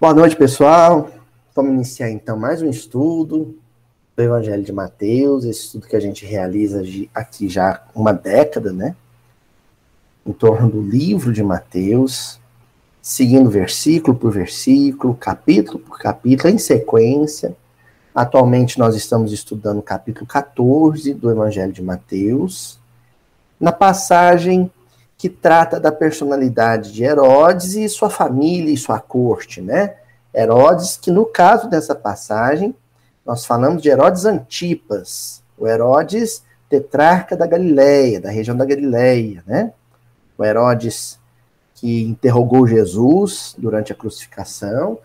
Boa noite, pessoal. Vamos iniciar então mais um estudo do Evangelho de Mateus, esse estudo que a gente realiza aqui já uma década, né? Em torno do livro de Mateus, seguindo versículo por versículo, capítulo por capítulo, em sequência. Atualmente nós estamos estudando o capítulo 14 do Evangelho de Mateus, na passagem que trata da personalidade de Herodes e sua família e sua corte, né? Herodes, que no caso dessa passagem, nós falamos de Herodes Antipas, o Herodes tetrarca da Galileia, da região da Galileia, né? O Herodes que interrogou Jesus durante a crucificação,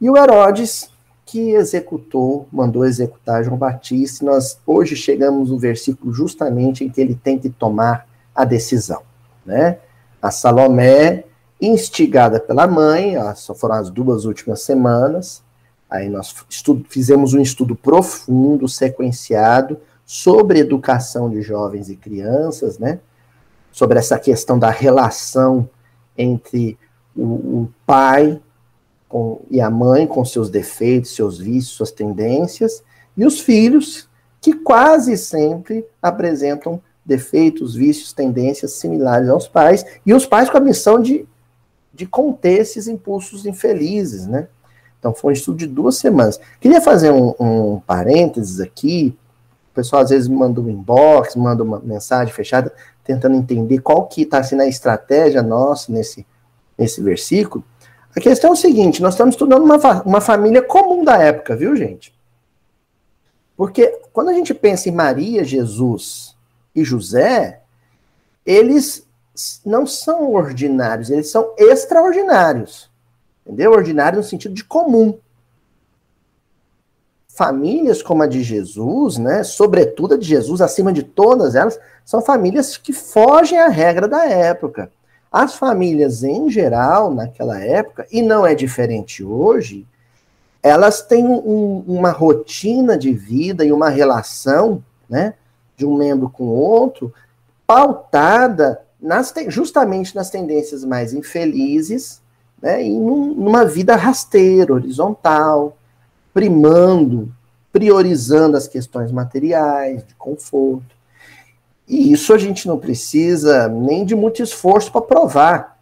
e o Herodes que executou, mandou executar João Batista. Nós hoje chegamos no versículo justamente em que ele tem que tomar a decisão né? A Salomé, instigada pela mãe, só foram as duas últimas semanas, aí nós estudo, fizemos um estudo profundo, sequenciado, sobre educação de jovens e crianças, né? Sobre essa questão da relação entre o, o pai com, e a mãe com seus defeitos, seus vícios, suas tendências, e os filhos, que quase sempre apresentam defeitos, vícios, tendências similares aos pais, e os pais com a missão de, de conter esses impulsos infelizes, né? Então foi um estudo de duas semanas. Queria fazer um, um parênteses aqui. O pessoal às vezes manda um inbox, manda uma mensagem fechada, tentando entender qual que está sendo a estratégia nossa nesse, nesse versículo. A questão é o seguinte: nós estamos estudando uma, uma família comum da época, viu, gente? Porque quando a gente pensa em Maria, Jesus e José, eles não são ordinários, eles são extraordinários. Entendeu? Ordinário no sentido de comum. Famílias como a de Jesus, né, sobretudo a de Jesus, acima de todas elas, são famílias que fogem à regra da época. As famílias em geral, naquela época, e não é diferente hoje, elas têm um, uma rotina de vida e uma relação, né, de um membro com outro, pautada nas, justamente nas tendências mais infelizes, né, e num, numa vida rasteira, horizontal, primando, priorizando as questões materiais, de conforto. E isso a gente não precisa nem de muito esforço para provar.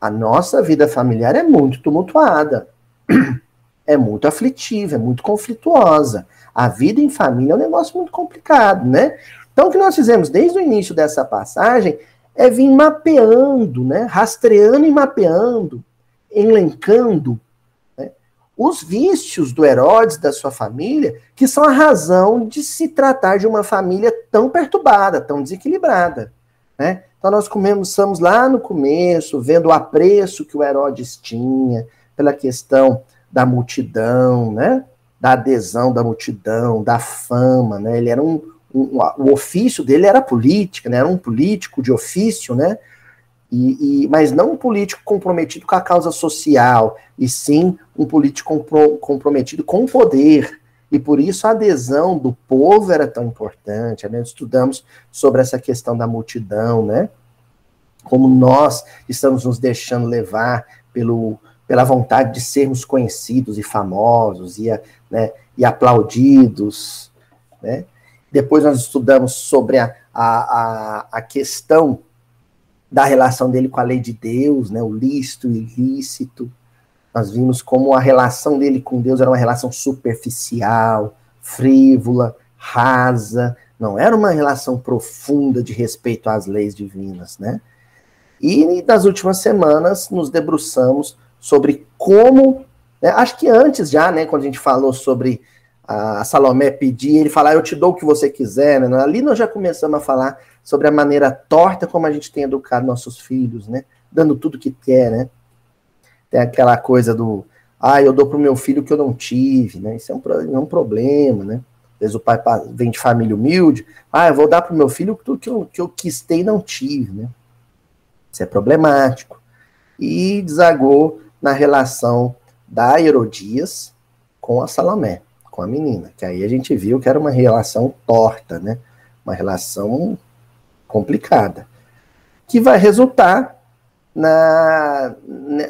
A nossa vida familiar é muito tumultuada, é muito aflitiva, é muito conflituosa. A vida em família é um negócio muito complicado, né? Então, o que nós fizemos desde o início dessa passagem é vir mapeando, né, rastreando e mapeando, elencando né, os vícios do Herodes, da sua família, que são a razão de se tratar de uma família tão perturbada, tão desequilibrada. Né? Então, nós começamos lá no começo, vendo o apreço que o Herodes tinha pela questão da multidão, né? da adesão da multidão, da fama. Né? Ele era um, o, o ofício dele era política, né? Era um político de ofício, né? E, e, mas não um político comprometido com a causa social, e sim um político compro, comprometido com o poder. E por isso a adesão do povo era tão importante. Né? Estudamos sobre essa questão da multidão, né? Como nós estamos nos deixando levar pelo, pela vontade de sermos conhecidos e famosos e, né, e aplaudidos, né? Depois nós estudamos sobre a, a, a, questão da relação dele com a lei de Deus, né, o lícito e ilícito. Nós vimos como a relação dele com Deus era uma relação superficial, frívola, rasa, não era uma relação profunda de respeito às leis divinas, né? E nas últimas semanas nos debruçamos sobre como, né, acho que antes já, né, quando a gente falou sobre a Salomé pedir, ele falar, eu te dou o que você quiser, né? Ali nós já começamos a falar sobre a maneira torta como a gente tem educado nossos filhos, né? Dando tudo que quer, né? Tem aquela coisa do, ah, eu dou para o meu filho o que eu não tive, né? Isso é um, é um problema, né? Às vezes o pai vem de família humilde, ah, eu vou dar para o meu filho tudo que eu, que eu quis ter e não tive, né? Isso é problemático. E desagou na relação da Herodias com a Salomé com a menina. Que aí a gente viu que era uma relação torta, né? Uma relação complicada. Que vai resultar na,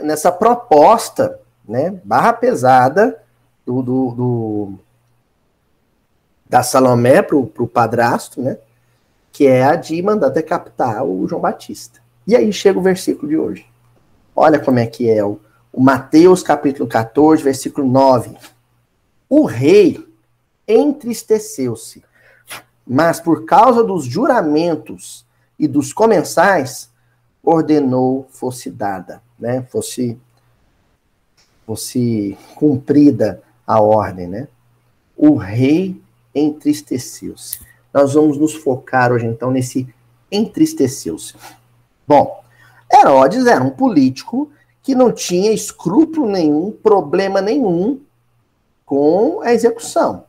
nessa proposta né, barra pesada do, do, do da Salomé para o padrasto, né, que é a de mandar decapitar o João Batista. E aí chega o versículo de hoje. Olha como é que é o, o Mateus capítulo 14, versículo 9. O rei entristeceu-se, mas por causa dos juramentos e dos comensais, ordenou fosse dada, né? Fosse fosse cumprida a ordem, né? O rei entristeceu-se. Nós vamos nos focar hoje então nesse entristeceu-se. Bom, Herodes era um político que não tinha escrúpulo nenhum, problema nenhum com a execução.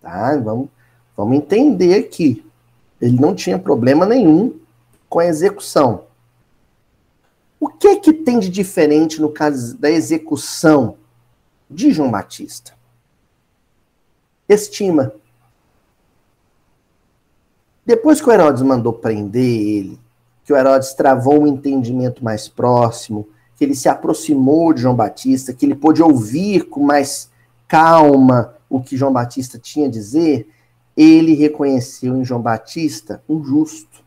Tá? Vamos, vamos entender aqui. Ele não tinha problema nenhum com a execução. O que que tem de diferente no caso da execução de João Batista? Estima. Depois que o Herodes mandou prender ele, que o Herodes travou um entendimento mais próximo, que ele se aproximou de João Batista, que ele pôde ouvir com mais calma o que João Batista tinha a dizer, ele reconheceu em João Batista um justo.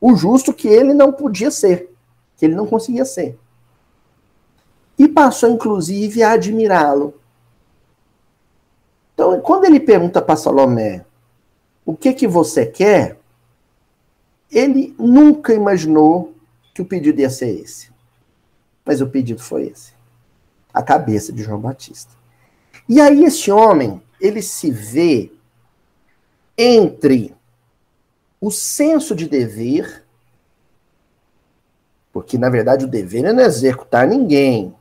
O justo que ele não podia ser, que ele não conseguia ser. E passou, inclusive, a admirá-lo. Então, quando ele pergunta para Salomé, o que que você quer? Ele nunca imaginou que o pedido ia ser esse. Mas o pedido foi esse. A cabeça de João Batista. E aí esse homem, ele se vê entre o senso de dever, porque na verdade o dever é não executar ninguém.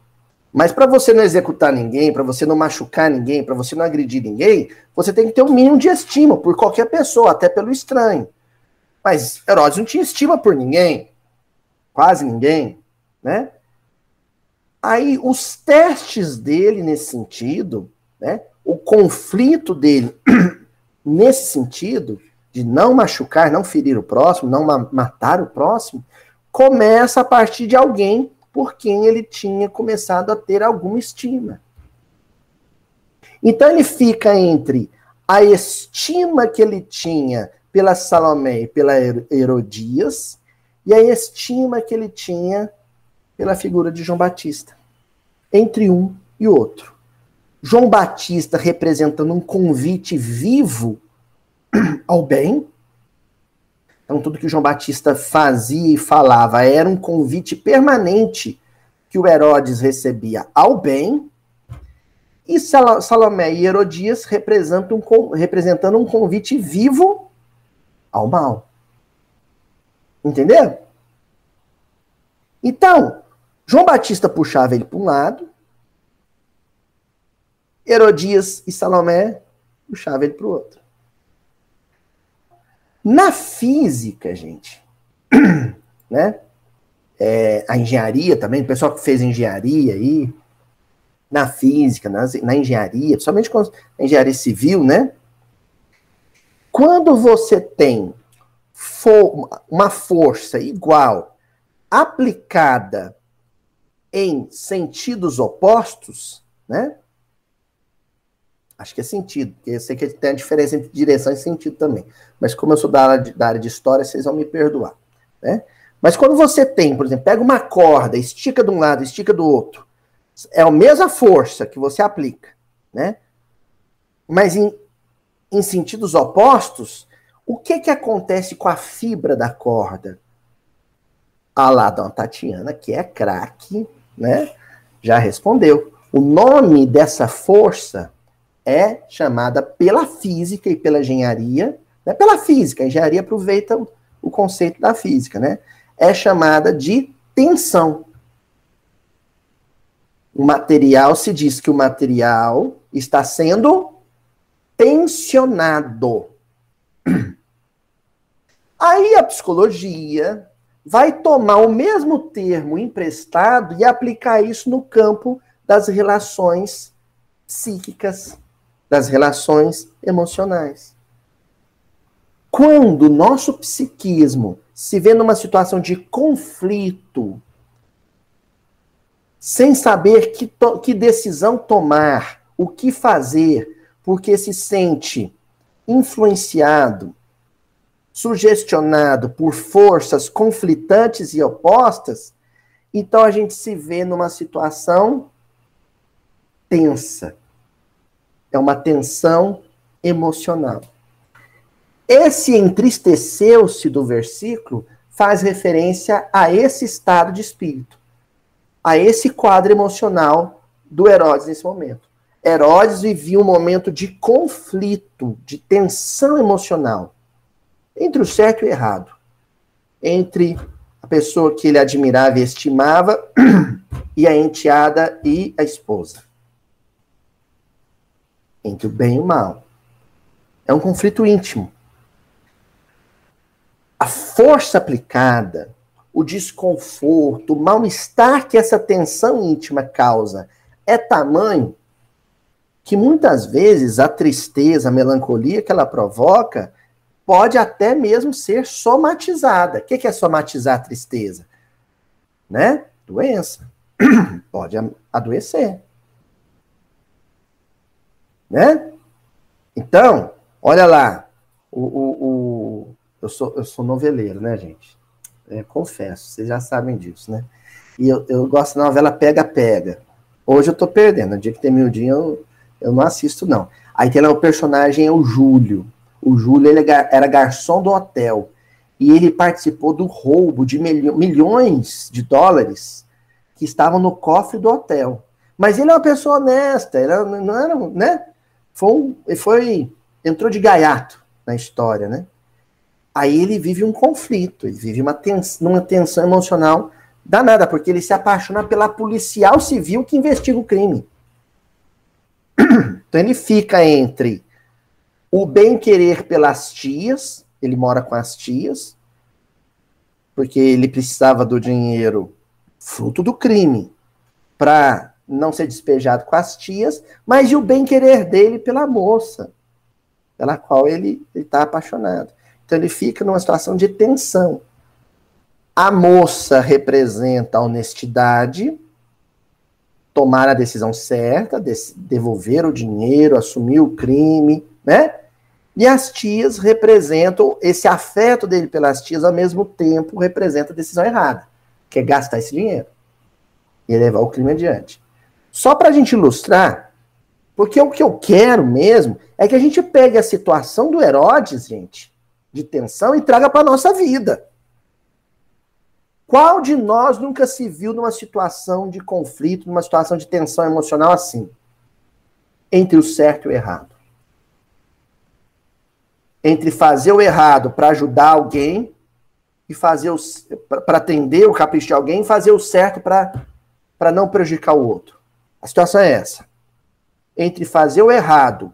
Mas para você não executar ninguém, para você não machucar ninguém, para você não agredir ninguém, você tem que ter um mínimo de estima por qualquer pessoa, até pelo estranho. Mas Herodes não tinha estima por ninguém, quase ninguém, né? Aí os testes dele nesse sentido, né? O conflito dele nesse sentido de não machucar, não ferir o próximo, não ma matar o próximo, começa a partir de alguém por quem ele tinha começado a ter alguma estima. Então ele fica entre a estima que ele tinha pela Salomé e pela Herodias, e a estima que ele tinha pela figura de João Batista. Entre um e outro. João Batista representando um convite vivo ao bem. Então, tudo que João Batista fazia e falava era um convite permanente que o Herodes recebia ao bem. E Salomé e Herodias representam representando um convite vivo ao mal. Entendeu? Então, João Batista puxava ele para um lado, Herodias e Salomé puxavam ele para o outro. Na física, gente, né? É, a engenharia também, o pessoal que fez engenharia aí, na física, na, na engenharia, principalmente com a engenharia civil, né? Quando você tem for, uma força igual aplicada em sentidos opostos, né? Acho que é sentido, porque eu sei que tem a diferença entre direção e sentido também. Mas como eu sou da área de, da área de história, vocês vão me perdoar, né? Mas quando você tem, por exemplo, pega uma corda, estica de um lado, estica do outro, é a mesma força que você aplica, né? Mas em em sentidos opostos, o que que acontece com a fibra da corda? A lá, Dona Tatiana, que é craque, né? Já respondeu. O nome dessa força é chamada pela física e pela engenharia, né? pela física, a engenharia aproveita o, o conceito da física, né? É chamada de tensão. O material se diz que o material está sendo tensionado. Aí a psicologia vai tomar o mesmo termo emprestado e aplicar isso no campo das relações psíquicas, das relações emocionais. Quando o nosso psiquismo se vê numa situação de conflito, sem saber que, que decisão tomar, o que fazer, porque se sente influenciado, sugestionado por forças conflitantes e opostas, então a gente se vê numa situação tensa. É uma tensão emocional. Esse entristeceu-se do versículo faz referência a esse estado de espírito, a esse quadro emocional do Herodes nesse momento. Herodes vivia um momento de conflito, de tensão emocional entre o certo e o errado, entre a pessoa que ele admirava e estimava e a enteada e a esposa. Entre o bem e o mal. É um conflito íntimo. A força aplicada, o desconforto, o mal-estar que essa tensão íntima causa é tamanho que muitas vezes a tristeza, a melancolia que ela provoca pode até mesmo ser somatizada. O que é somatizar a tristeza? Né? Doença. Pode adoecer. Né? Então, olha lá. O, o, o, eu, sou, eu sou noveleiro, né, gente? Confesso, vocês já sabem disso, né? E eu, eu gosto da novela Pega Pega. Hoje eu tô perdendo. No dia que tem mil eu, eu não assisto, não. Aí tem lá o personagem, é o Júlio. O Júlio ele era garçom do hotel e ele participou do roubo de milhões de dólares que estavam no cofre do hotel. Mas ele é uma pessoa honesta, ele não era, né? Foi, ele foi entrou de gaiato na história, né? Aí ele vive um conflito, ele vive uma tensão, uma tensão emocional danada, porque ele se apaixona pela policial civil que investiga o crime. Então ele fica entre o bem-querer pelas tias, ele mora com as tias, porque ele precisava do dinheiro fruto do crime para não ser despejado com as tias, mas e o bem-querer dele pela moça, pela qual ele está apaixonado. Então ele fica numa situação de tensão. A moça representa a honestidade, tomar a decisão certa, devolver o dinheiro, assumir o crime, né? E as tias representam, esse afeto dele pelas tias, ao mesmo tempo, representa a decisão errada, que é gastar esse dinheiro e levar o crime adiante. Só para a gente ilustrar, porque o que eu quero mesmo é que a gente pegue a situação do Herodes, gente, de tensão, e traga para nossa vida. Qual de nós nunca se viu numa situação de conflito, numa situação de tensão emocional assim? Entre o certo e o errado entre fazer o errado para ajudar alguém e fazer para atender o capricho de alguém e fazer o certo para não prejudicar o outro. A situação é essa. Entre fazer o errado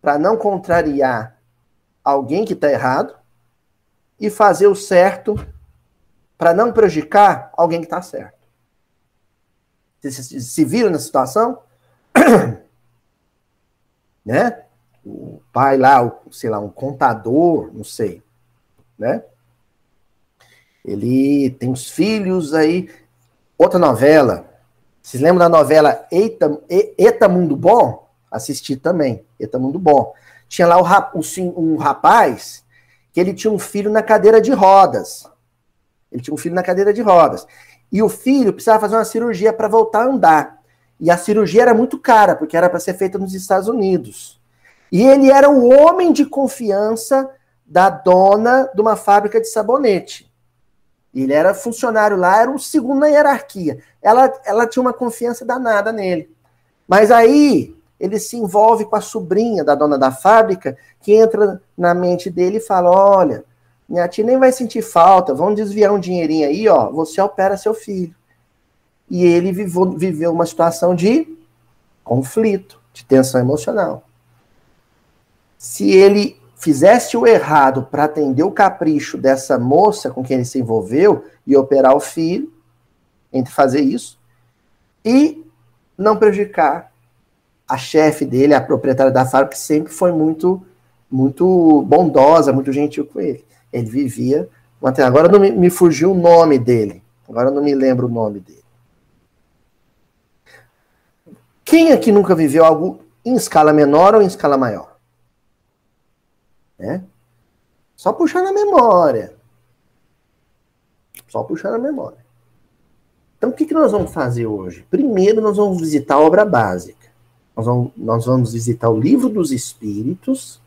para não contrariar alguém que está errado e fazer o certo para não prejudicar alguém que está certo. Vocês se, viram na situação? né? O pai lá, o, sei lá, um contador, não sei, né? Ele tem os filhos aí. Outra novela. Vocês lembram da novela Eita, Eita Mundo Bom? Assisti também, Eita Mundo Bom. Tinha lá o, um rapaz que ele tinha um filho na cadeira de rodas. Ele tinha um filho na cadeira de rodas. E o filho precisava fazer uma cirurgia para voltar a andar. E a cirurgia era muito cara, porque era para ser feita nos Estados Unidos. E ele era o homem de confiança da dona de uma fábrica de sabonete. Ele era funcionário lá, era o segundo na hierarquia. Ela, ela tinha uma confiança danada nele. Mas aí ele se envolve com a sobrinha da dona da fábrica, que entra na mente dele e fala: Olha, minha tia nem vai sentir falta, vamos desviar um dinheirinho aí, ó, você opera seu filho. E ele viveu, viveu uma situação de conflito, de tensão emocional se ele fizesse o errado para atender o capricho dessa moça com quem ele se envolveu e operar o filho, entre fazer isso e não prejudicar a chefe dele, a proprietária da fábrica, que sempre foi muito muito bondosa, muito gentil com ele. Ele vivia. Agora não me, me fugiu o nome dele. Agora não me lembro o nome dele. Quem aqui nunca viveu algo em escala menor ou em escala maior? É? Só puxar na memória. Só puxar na memória. Então, o que, que nós vamos fazer hoje? Primeiro, nós vamos visitar a obra básica. Nós vamos, nós vamos visitar o livro dos Espíritos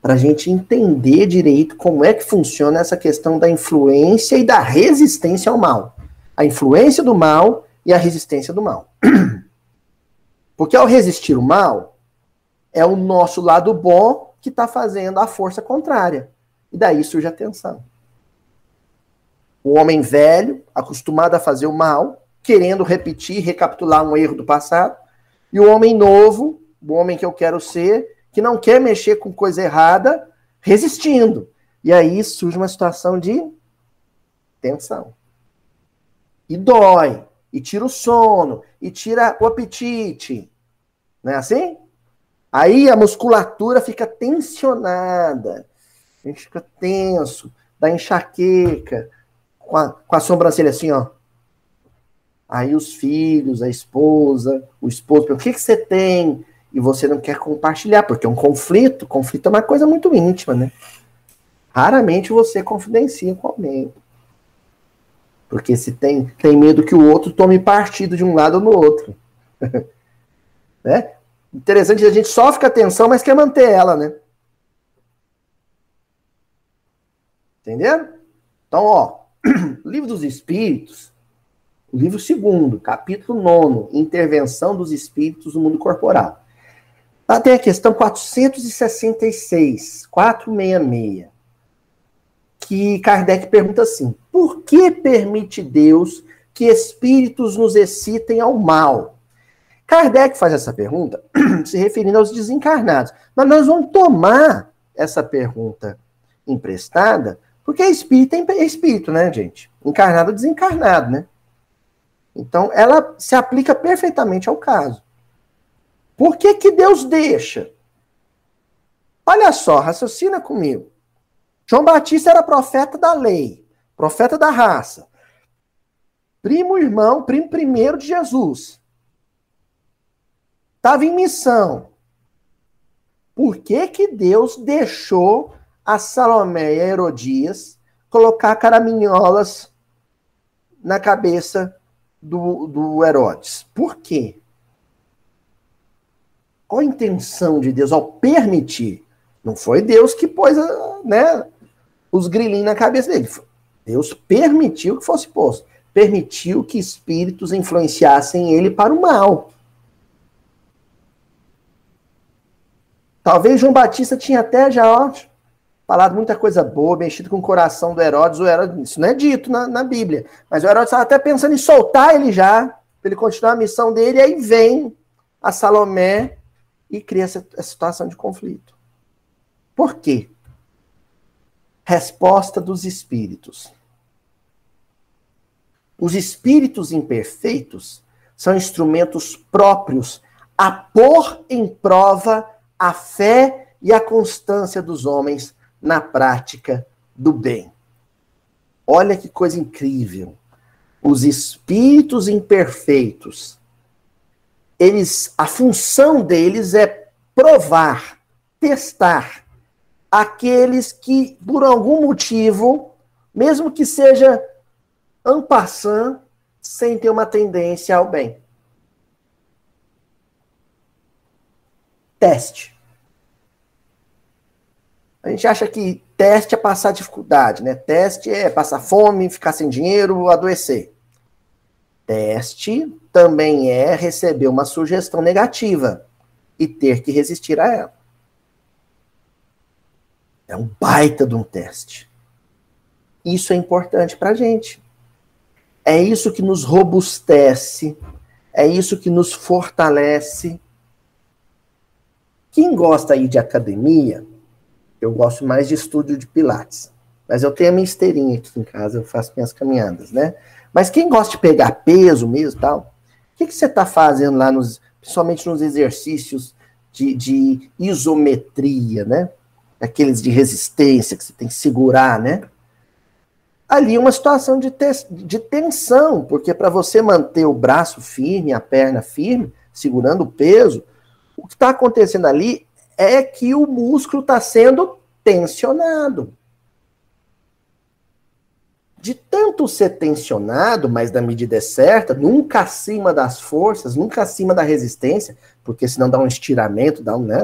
para a gente entender direito como é que funciona essa questão da influência e da resistência ao mal. A influência do mal e a resistência do mal. Porque ao resistir o mal, é o nosso lado bom que está fazendo a força contrária. E daí surge a tensão. O homem velho, acostumado a fazer o mal, querendo repetir, recapitular um erro do passado, e o homem novo, o homem que eu quero ser, que não quer mexer com coisa errada, resistindo. E aí surge uma situação de tensão. E dói, e tira o sono, e tira o apetite. Não é assim? Aí a musculatura fica tensionada, a gente fica tenso, dá enxaqueca, com a, com a sobrancelha assim, ó. Aí os filhos, a esposa, o esposo, o que, que você tem? e você não quer compartilhar, porque é um conflito. Conflito é uma coisa muito íntima, né? Raramente você confidencia com alguém. Porque se tem, tem medo que o outro tome partido de um lado ou no outro. né? Interessante, a gente só fica atenção, mas quer manter ela, né? Entenderam? Então, ó, Livro dos Espíritos, o livro segundo, capítulo nono, Intervenção dos Espíritos no Mundo Corporal. Lá tem a questão 466, 466, que Kardec pergunta assim: por que permite Deus que espíritos nos excitem ao mal? Kardec faz essa pergunta se referindo aos desencarnados. Mas nós vamos tomar essa pergunta emprestada, porque espírito é espírito, né, gente? Encarnado desencarnado, né? Então, ela se aplica perfeitamente ao caso. Por que, que Deus deixa? Olha só, raciocina comigo. João Batista era profeta da lei, profeta da raça, primo irmão, primo primeiro de Jesus. Estava em missão. Por que, que Deus deixou a Salomé e a Herodias colocar caraminholas na cabeça do, do Herodes? Por quê? Qual a intenção de Deus ao permitir? Não foi Deus que pôs né, os grilinhos na cabeça dele. Deus permitiu que fosse posto. Permitiu que espíritos influenciassem ele para o mal. Talvez João Batista tinha até já ó, falado muita coisa boa, mexido com o coração do Herodes. O Herodes isso não é dito na, na Bíblia. Mas o Herodes estava até pensando em soltar ele já, para ele continuar a missão dele. E aí vem a Salomé e cria essa, essa situação de conflito. Por quê? Resposta dos espíritos. Os espíritos imperfeitos são instrumentos próprios a pôr em prova a fé e a constância dos homens na prática do bem. Olha que coisa incrível. Os espíritos imperfeitos eles, a função deles é provar, testar aqueles que, por algum motivo, mesmo que seja ampassant, sem ter uma tendência ao bem. Teste. A gente acha que teste é passar dificuldade, né? Teste é passar fome, ficar sem dinheiro, adoecer. Teste também é receber uma sugestão negativa e ter que resistir a ela. É um baita de um teste. Isso é importante para a gente. É isso que nos robustece, é isso que nos fortalece. Quem gosta aí de academia, eu gosto mais de estúdio de pilates. Mas eu tenho a minha esteirinha aqui em casa, eu faço minhas caminhadas, né? Mas quem gosta de pegar peso mesmo tal, o que, que você está fazendo lá, nos, principalmente nos exercícios de, de isometria, né? Aqueles de resistência que você tem que segurar, né? ali uma situação de, te, de tensão, porque para você manter o braço firme, a perna firme, segurando o peso, o que está acontecendo ali é que o músculo está sendo tensionado. De tanto ser tensionado, mas da medida é certa, nunca acima das forças, nunca acima da resistência, porque senão dá um estiramento, dá um, né,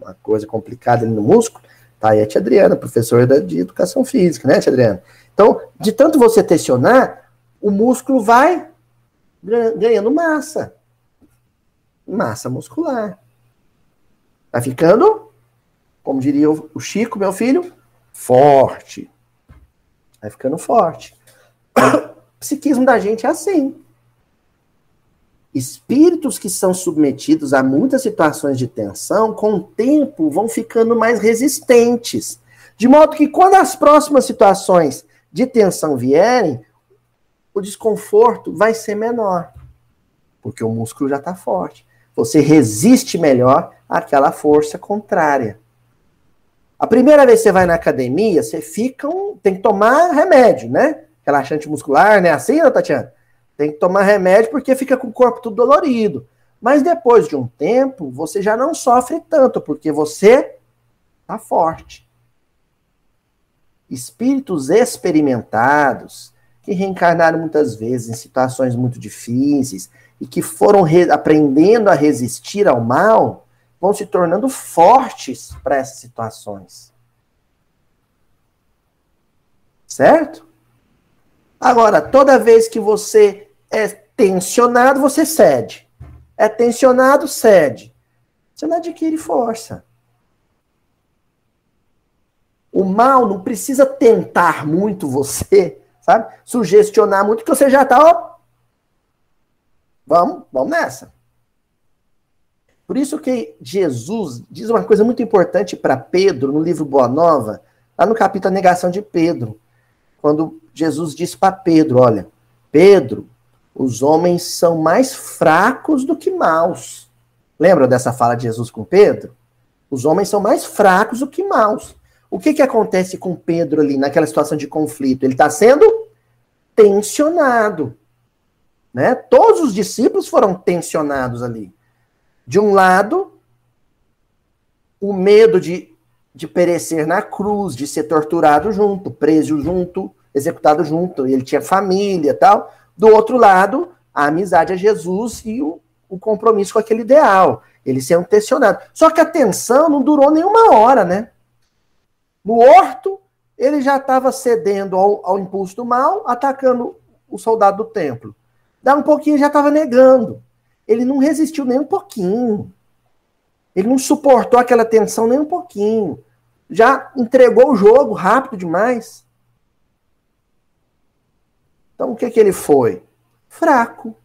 uma coisa complicada ali no músculo. Tá aí a tia Adriana, professora de educação física, né, tia Adriana? Então, de tanto você tensionar, o músculo vai ganhando massa. Massa muscular. Vai ficando, como diria o Chico, meu filho, forte. Vai ficando forte. O psiquismo da gente é assim. Espíritos que são submetidos a muitas situações de tensão, com o tempo vão ficando mais resistentes. De modo que quando as próximas situações de tensão vierem, o desconforto vai ser menor. Porque o músculo já está forte. Você resiste melhor àquela força contrária. A primeira vez que você vai na academia, você fica um, tem que tomar remédio, né? Relaxante muscular, né? Assim, né, Tatiana? Tem que tomar remédio porque fica com o corpo tudo dolorido. Mas depois de um tempo, você já não sofre tanto, porque você tá forte. Espíritos experimentados, que reencarnaram muitas vezes em situações muito difíceis e que foram aprendendo a resistir ao mal, vão se tornando fortes para essas situações. Certo? Agora, toda vez que você é tensionado, você cede. É tensionado, cede. Você não adquire força. O mal não precisa tentar muito você, sabe? Sugestionar muito, que você já está, ó. Vamos, vamos nessa. Por isso que Jesus diz uma coisa muito importante para Pedro no livro Boa Nova, lá no capítulo Negação de Pedro, quando Jesus diz para Pedro, olha, Pedro, os homens são mais fracos do que maus. Lembra dessa fala de Jesus com Pedro? Os homens são mais fracos do que maus. O que, que acontece com Pedro ali naquela situação de conflito? Ele está sendo tensionado. Né? Todos os discípulos foram tensionados ali. De um lado, o medo de, de perecer na cruz, de ser torturado junto, preso junto, executado junto, ele tinha família tal. Do outro lado, a amizade a Jesus e o, o compromisso com aquele ideal. Ele sendo tensionado. Só que a tensão não durou nenhuma hora, né? No horto, ele já estava cedendo ao, ao impulso do mal, atacando o soldado do templo. Dá um pouquinho já estava negando ele não resistiu nem um pouquinho. Ele não suportou aquela tensão nem um pouquinho. Já entregou o jogo rápido demais. Então o que, que ele foi? Fraco.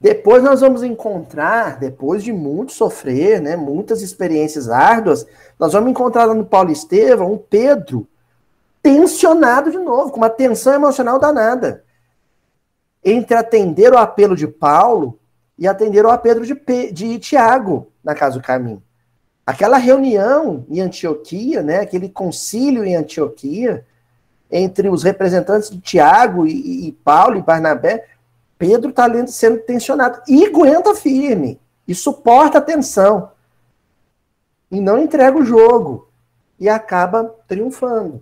Depois nós vamos encontrar, depois de muito sofrer, né, muitas experiências árduas, nós vamos encontrar no Paulo Estevão um Pedro tensionado de novo, com uma tensão emocional danada entre atender o apelo de Paulo e atender o apelo de, de Tiago na Casa do Caminho. Aquela reunião em Antioquia, né, aquele concílio em Antioquia, entre os representantes de Tiago e, e Paulo e Barnabé, Pedro está sendo tensionado e aguenta firme e suporta a tensão e não entrega o jogo e acaba triunfando.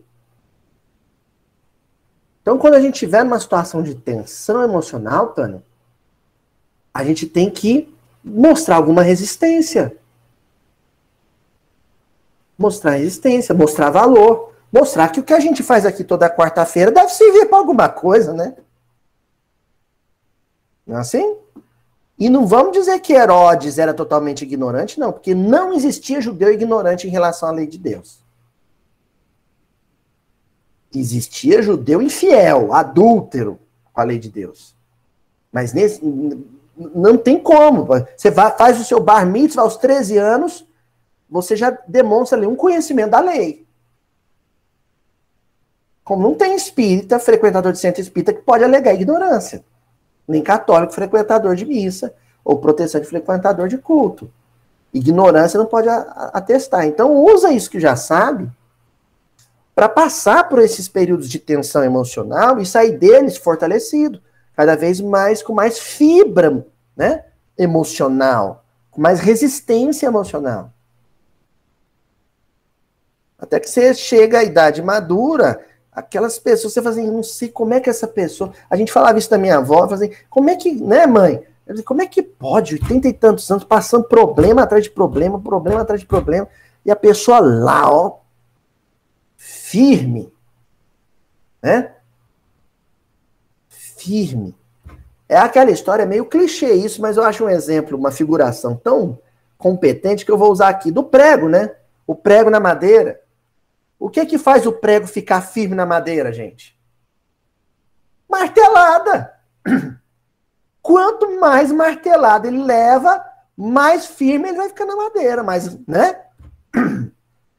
Então, quando a gente estiver numa situação de tensão emocional, Tânia, a gente tem que mostrar alguma resistência. Mostrar resistência, mostrar valor. Mostrar que o que a gente faz aqui toda quarta-feira deve servir para alguma coisa, né? Não é assim? E não vamos dizer que Herodes era totalmente ignorante, não, porque não existia judeu ignorante em relação à lei de Deus existia judeu infiel, adúltero com a lei de Deus. Mas nesse, não tem como. Você vai, faz o seu bar mitzvah aos 13 anos, você já demonstra ali um conhecimento da lei. Como não tem espírita, frequentador de centro espírita, que pode alegar ignorância. Nem católico, frequentador de missa, ou protestante, frequentador de culto. Ignorância não pode atestar. Então, usa isso que já sabe para passar por esses períodos de tensão emocional e sair deles fortalecido, cada vez mais com mais fibra, né, emocional, com mais resistência emocional. Até que você chega à idade madura, aquelas pessoas, você fala assim, não sei como é que essa pessoa. A gente falava isso da minha avó, assim, como é que, né, mãe? Como é que pode, 80 e tantos anos, passando problema atrás de problema, problema atrás de problema, e a pessoa lá, ó, firme, né? Firme. É aquela história meio clichê isso, mas eu acho um exemplo, uma figuração tão competente que eu vou usar aqui do prego, né? O prego na madeira. O que que faz o prego ficar firme na madeira, gente? Martelada. Quanto mais martelada ele leva, mais firme ele vai ficar na madeira, mas, né?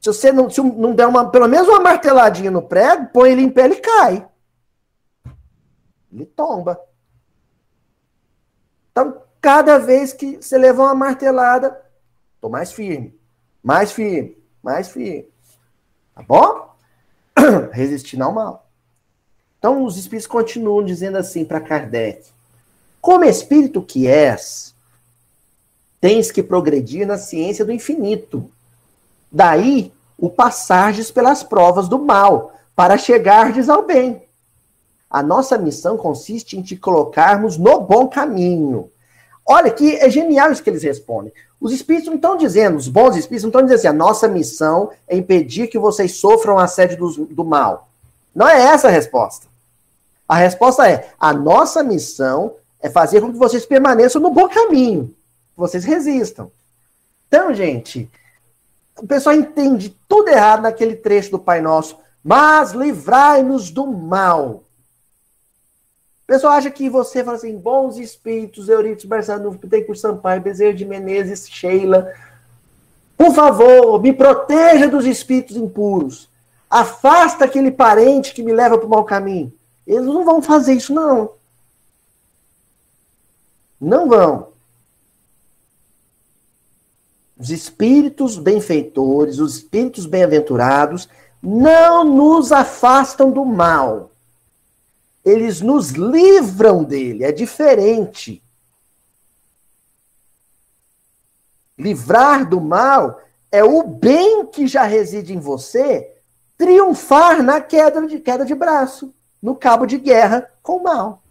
Se você não, se não der uma, pelo menos uma marteladinha no prego, põe ele em pé, ele cai. Ele tomba. Então, cada vez que você levar uma martelada, tô mais firme, mais firme, mais firme. Tá bom? Resistindo ao mal. Então, os espíritos continuam dizendo assim para Kardec: Como espírito que és, tens que progredir na ciência do infinito. Daí o passardes pelas provas do mal, para chegardes ao bem. A nossa missão consiste em te colocarmos no bom caminho. Olha que é genial isso que eles respondem. Os espíritos não estão dizendo, os bons espíritos não estão dizendo assim, a nossa missão é impedir que vocês sofram assédio do, do mal. Não é essa a resposta. A resposta é, a nossa missão é fazer com que vocês permaneçam no bom caminho, que vocês resistam. Então, gente, o pessoal entende tudo errado naquele trecho do Pai Nosso. Mas livrai-nos do mal. O pessoal acha que você fala assim, bons espíritos, Euritos Barçanufo, por Sampaio, Bezerra de Menezes, Sheila. Por favor, me proteja dos espíritos impuros. Afasta aquele parente que me leva para o mau caminho. Eles não vão fazer isso, não. Não vão. Os espíritos benfeitores, os espíritos bem-aventurados, não nos afastam do mal eles nos livram dele, é diferente. Livrar do mal é o bem que já reside em você triunfar na queda de, queda de braço, no cabo de guerra com o mal.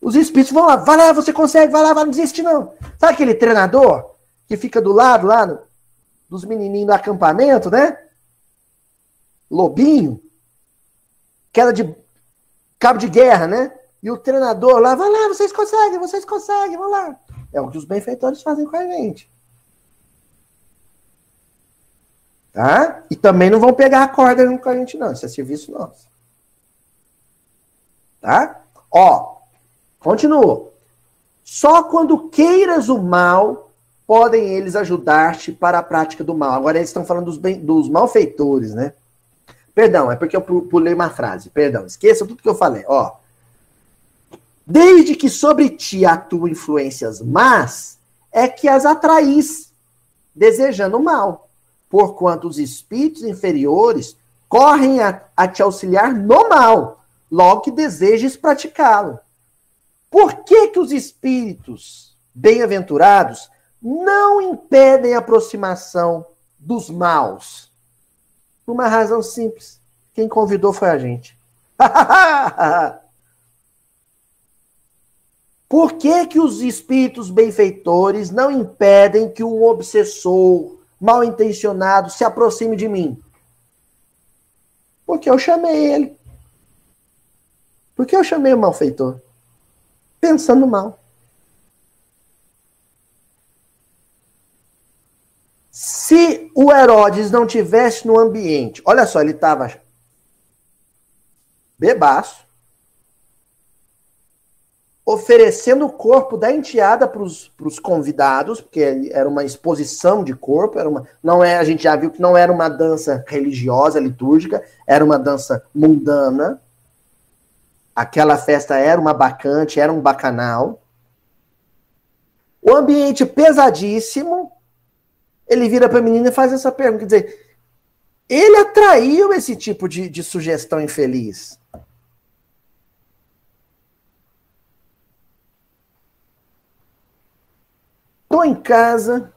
Os espíritos vão lá, vai lá, você consegue, vai lá, vai, não desiste não. Sabe aquele treinador que fica do lado lá dos menininhos do acampamento, né? Lobinho. Queda de, cabo de guerra, né? E o treinador lá, vai lá, vocês conseguem, vocês conseguem, vão lá. É o que os benfeitores fazem com a gente. Tá? E também não vão pegar a corda com a gente, não. Isso é serviço nosso. Tá? Ó, continua. Só quando queiras o mal, podem eles ajudar-te para a prática do mal. Agora eles estão falando dos, bem, dos malfeitores, né? Perdão, é porque eu pulei uma frase. Perdão, esqueça tudo que eu falei. Ó. Desde que sobre ti atuam influências más, é que as atraís, desejando mal. Porquanto os espíritos inferiores correm a, a te auxiliar no mal, logo que desejes praticá-lo. Por que, que os espíritos bem-aventurados não impedem a aproximação dos maus? Por uma razão simples. Quem convidou foi a gente. Por que, que os espíritos benfeitores não impedem que um obsessor mal intencionado se aproxime de mim? Porque eu chamei ele. Porque eu chamei o malfeitor. Pensando mal. Se o Herodes não tivesse no ambiente, olha só, ele estava bebaço, oferecendo o corpo da enteada para os convidados, porque era uma exposição de corpo, era uma, não é, a gente já viu que não era uma dança religiosa, litúrgica, era uma dança mundana. Aquela festa era uma bacante, era um bacanal. O ambiente pesadíssimo, ele vira para a menina e faz essa pergunta, quer dizer, ele atraiu esse tipo de, de sugestão infeliz. Estou em casa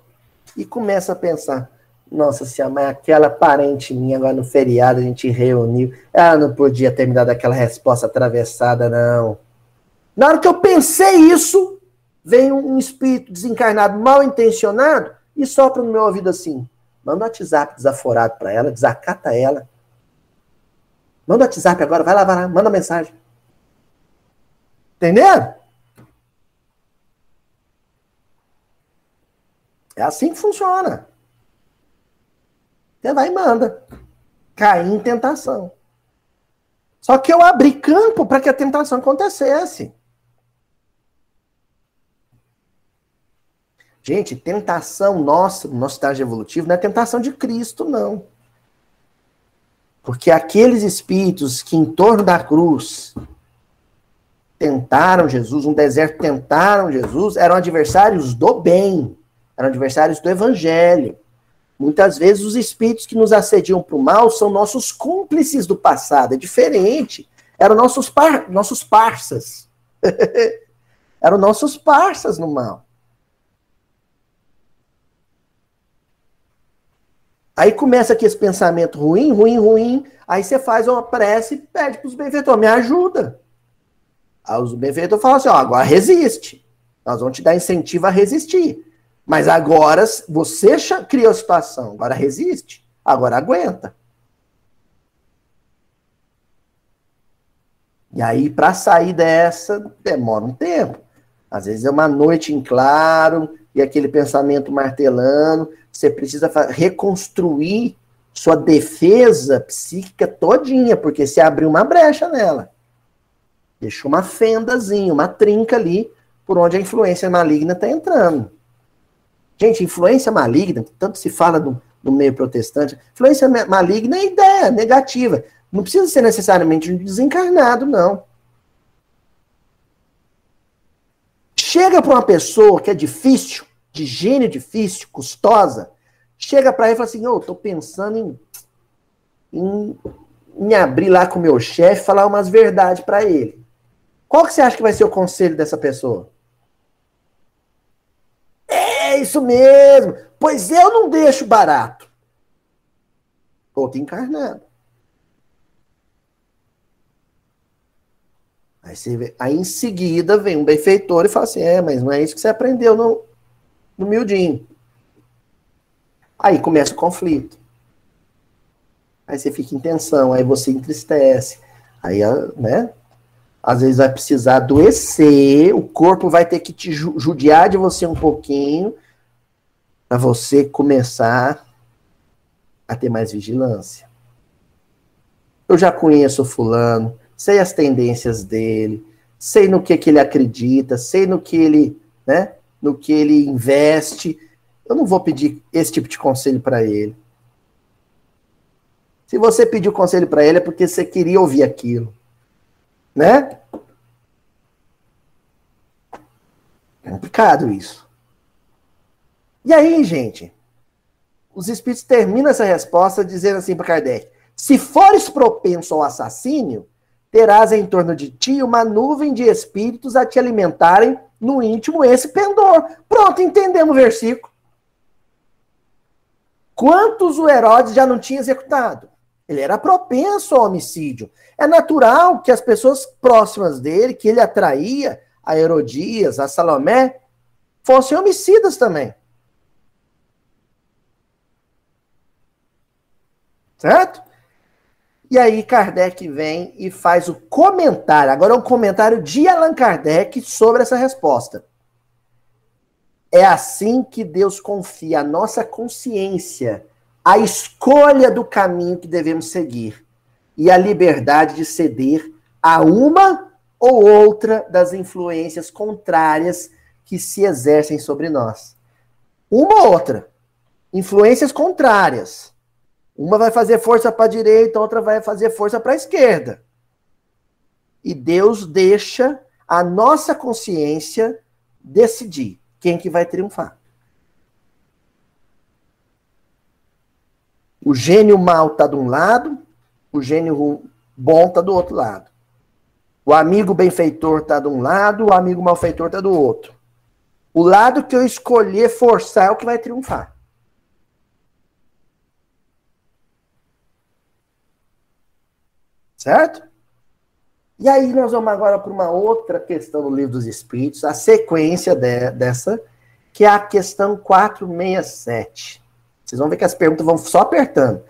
e começo a pensar: nossa, se a aquela parente minha agora no feriado a gente reuniu, ela não podia ter me dado aquela resposta atravessada, não. Na hora que eu pensei isso, vem um espírito desencarnado, mal intencionado, e sopra no meu ouvido assim: manda um WhatsApp desaforado para ela, desacata ela. Manda um WhatsApp agora, vai lá, vai lá, manda mensagem. Entendeu? É assim que funciona. Você vai e manda. Cair em tentação. Só que eu abri campo para que a tentação acontecesse. Gente, tentação nossa, no nosso estágio evolutivo, não é tentação de Cristo, não. Porque aqueles espíritos que em torno da cruz tentaram Jesus, um deserto tentaram Jesus, eram adversários do bem, eram adversários do evangelho. Muitas vezes os espíritos que nos assediam para o mal são nossos cúmplices do passado, é diferente. Eram nossos, par nossos parças. eram nossos parças no mal. Aí começa aqui esse pensamento ruim, ruim, ruim. Aí você faz uma prece e pede para os benfeitores, me ajuda. Aí os benfeitores falam assim: ó, agora resiste. Nós vamos te dar incentivo a resistir. Mas agora você criou a situação, agora resiste, agora aguenta. E aí, para sair dessa, demora um tempo. Às vezes é uma noite em claro, e aquele pensamento martelando. Você precisa reconstruir sua defesa psíquica todinha, porque você abriu uma brecha nela. Deixou uma fendazinha, uma trinca ali, por onde a influência maligna está entrando. Gente, influência maligna, tanto se fala no, no meio protestante, influência maligna é ideia negativa. Não precisa ser necessariamente um desencarnado, não. Chega para uma pessoa que é difícil, de gênio difícil, custosa, chega para ele e fala assim: "Eu oh, tô pensando em, em, em abrir lá com o meu chefe, falar umas verdades para ele". Qual que você acha que vai ser o conselho dessa pessoa? É isso mesmo. Pois eu não deixo barato. Outro encarnado. Aí, você aí em seguida vem um benfeitor e fala assim: é, mas não é isso que você aprendeu no, no miudinho. Aí começa o conflito. Aí você fica em tensão, aí você entristece. Aí, né? às vezes vai precisar adoecer, o corpo vai ter que te judiar de você um pouquinho para você começar a ter mais vigilância. Eu já conheço fulano, sei as tendências dele, sei no que, que ele acredita, sei no que ele, né, no que ele investe. Eu não vou pedir esse tipo de conselho para ele. Se você pediu conselho para ele é porque você queria ouvir aquilo né? É complicado isso. E aí, gente, os espíritos terminam essa resposta dizendo assim para Kardec: se fores propenso ao assassínio, terás em torno de ti uma nuvem de espíritos a te alimentarem no íntimo esse pendor. Pronto, entendemos o versículo. Quantos o Herodes já não tinha executado? Ele era propenso ao homicídio. É natural que as pessoas próximas dele, que ele atraía, a Herodias, a Salomé, fossem homicidas também. Certo? E aí Kardec vem e faz o comentário. Agora é um comentário de Allan Kardec sobre essa resposta. É assim que Deus confia a nossa consciência a escolha do caminho que devemos seguir e a liberdade de ceder a uma ou outra das influências contrárias que se exercem sobre nós. Uma ou outra. Influências contrárias. Uma vai fazer força para a direita, outra vai fazer força para a esquerda. E Deus deixa a nossa consciência decidir quem que vai triunfar. O gênio mal está de um lado, o gênio bom está do outro lado. O amigo benfeitor está de um lado, o amigo malfeitor está do outro. O lado que eu escolher forçar é o que vai triunfar. Certo? E aí nós vamos agora para uma outra questão do livro dos Espíritos, a sequência de, dessa, que é a questão 467. Vocês vão ver que as perguntas vão só apertando.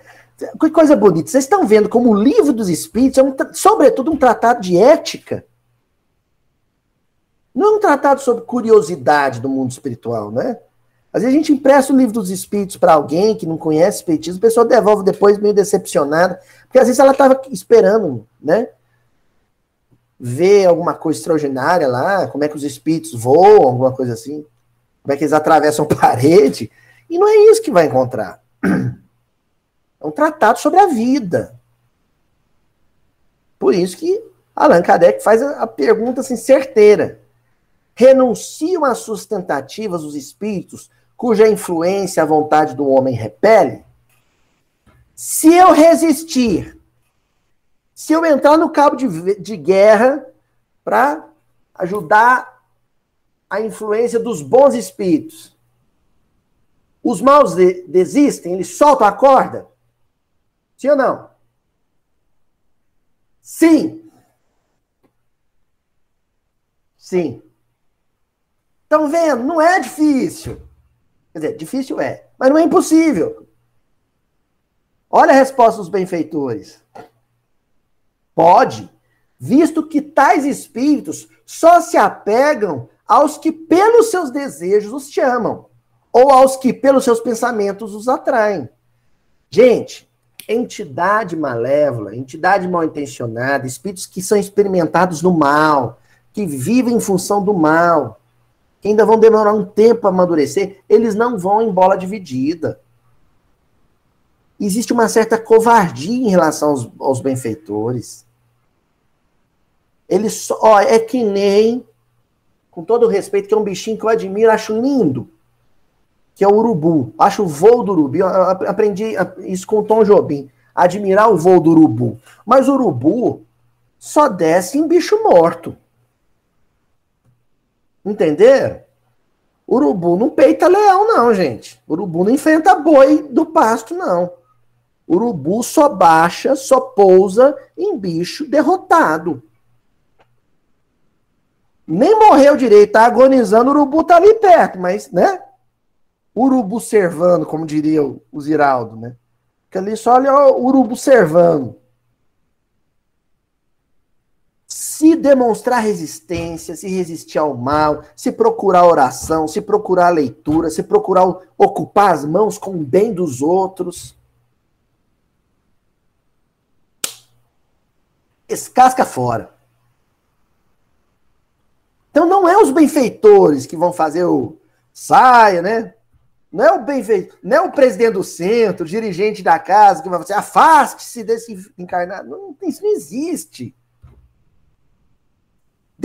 Que coisa bonita. Vocês estão vendo como o livro dos Espíritos é, um, sobretudo, um tratado de ética. Não é um tratado sobre curiosidade do mundo espiritual, né? Às vezes a gente empresta o livro dos Espíritos para alguém que não conhece Espiritismo, a pessoa devolve depois meio decepcionada, porque às vezes ela estava esperando, né? Ver alguma coisa extraordinária lá, como é que os espíritos voam, alguma coisa assim, como é que eles atravessam parede, e não é isso que vai encontrar. É um tratado sobre a vida. Por isso que Allan Kardec faz a pergunta assim, certeira. Renunciam às suas tentativas os espíritos cuja influência a vontade do homem repele? Se eu resistir, se eu entrar no cabo de, de guerra para ajudar a influência dos bons espíritos, os maus de, desistem, eles soltam a corda? Sim ou não? Sim. Sim. Estão vendo? Não é difícil. Quer dizer, difícil é, mas não é impossível. Olha a resposta dos benfeitores. Pode, visto que tais espíritos só se apegam aos que pelos seus desejos os chamam, ou aos que pelos seus pensamentos os atraem. Gente, entidade malévola, entidade mal intencionada, espíritos que são experimentados no mal, que vivem em função do mal, que ainda vão demorar um tempo a amadurecer, eles não vão em bola dividida. Existe uma certa covardia em relação aos, aos benfeitores. Eles ó, é que nem, com todo respeito, que é um bichinho que eu admiro, acho lindo que é o urubu. Acho o voo do urubu. Eu aprendi isso com o Tom Jobim. Admirar o voo do urubu. Mas o urubu só desce em bicho morto. Entenderam? Urubu não peita leão, não, gente. Urubu não enfrenta boi do pasto, não. Urubu só baixa, só pousa em bicho derrotado. Nem morreu direito, tá agonizando, o urubu tá ali perto, mas, né? urubu servando, como diria o Ziraldo, né? Que ali só olha o urubu servando. Se demonstrar resistência, se resistir ao mal, se procurar oração, se procurar leitura, se procurar ocupar as mãos com o bem dos outros. Escasca fora. Então não é os benfeitores que vão fazer o saia, né? Não é o benfeitor, não é o presidente do centro, o dirigente da casa que vai fazer afaste-se desse encarnado. Não, isso não existe.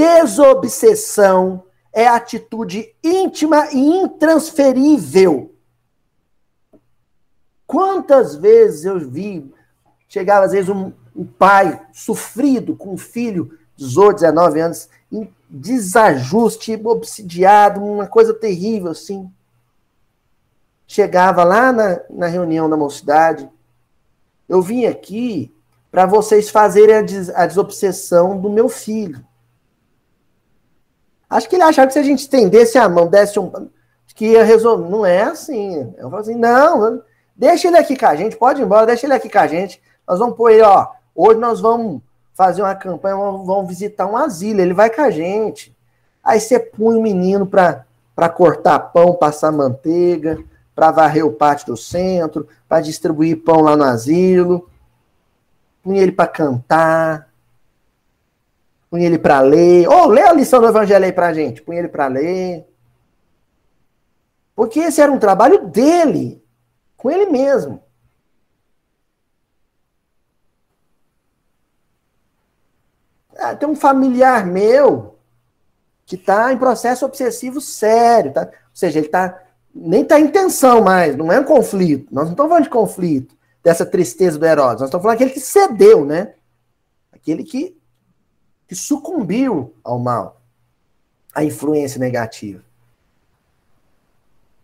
Desobsessão é atitude íntima e intransferível. Quantas vezes eu vi, chegava às vezes um, um pai sofrido com um filho, 18, 19 anos, em desajuste, obsidiado, uma coisa terrível assim chegava lá na, na reunião da mocidade, eu vim aqui para vocês fazerem a, des, a desobsessão do meu filho. Acho que ele achava que se a gente estendesse a mão, desse um. que ia resolver. Não é assim. Eu falo assim, não, deixa ele aqui com a gente, pode ir embora, deixa ele aqui com a gente. Nós vamos pôr ele, ó. Hoje nós vamos fazer uma campanha, vamos visitar um asilo, ele vai com a gente. Aí você põe o menino para cortar pão, passar manteiga, para varrer o pátio do centro, para distribuir pão lá no asilo, punha ele para cantar, punha ele para ler. Ou oh, lê a lição do Evangelho aí para gente, punha ele para ler. Porque esse era um trabalho dele, com ele mesmo. Ah, tem um familiar meu que está em processo obsessivo sério, tá? ou seja, ele está nem está em tensão mais, não é um conflito. Nós não estamos falando de conflito. dessa tristeza do Herodes. Nós estamos falando aquele que cedeu, né? Aquele que, que sucumbiu ao mal, à influência negativa.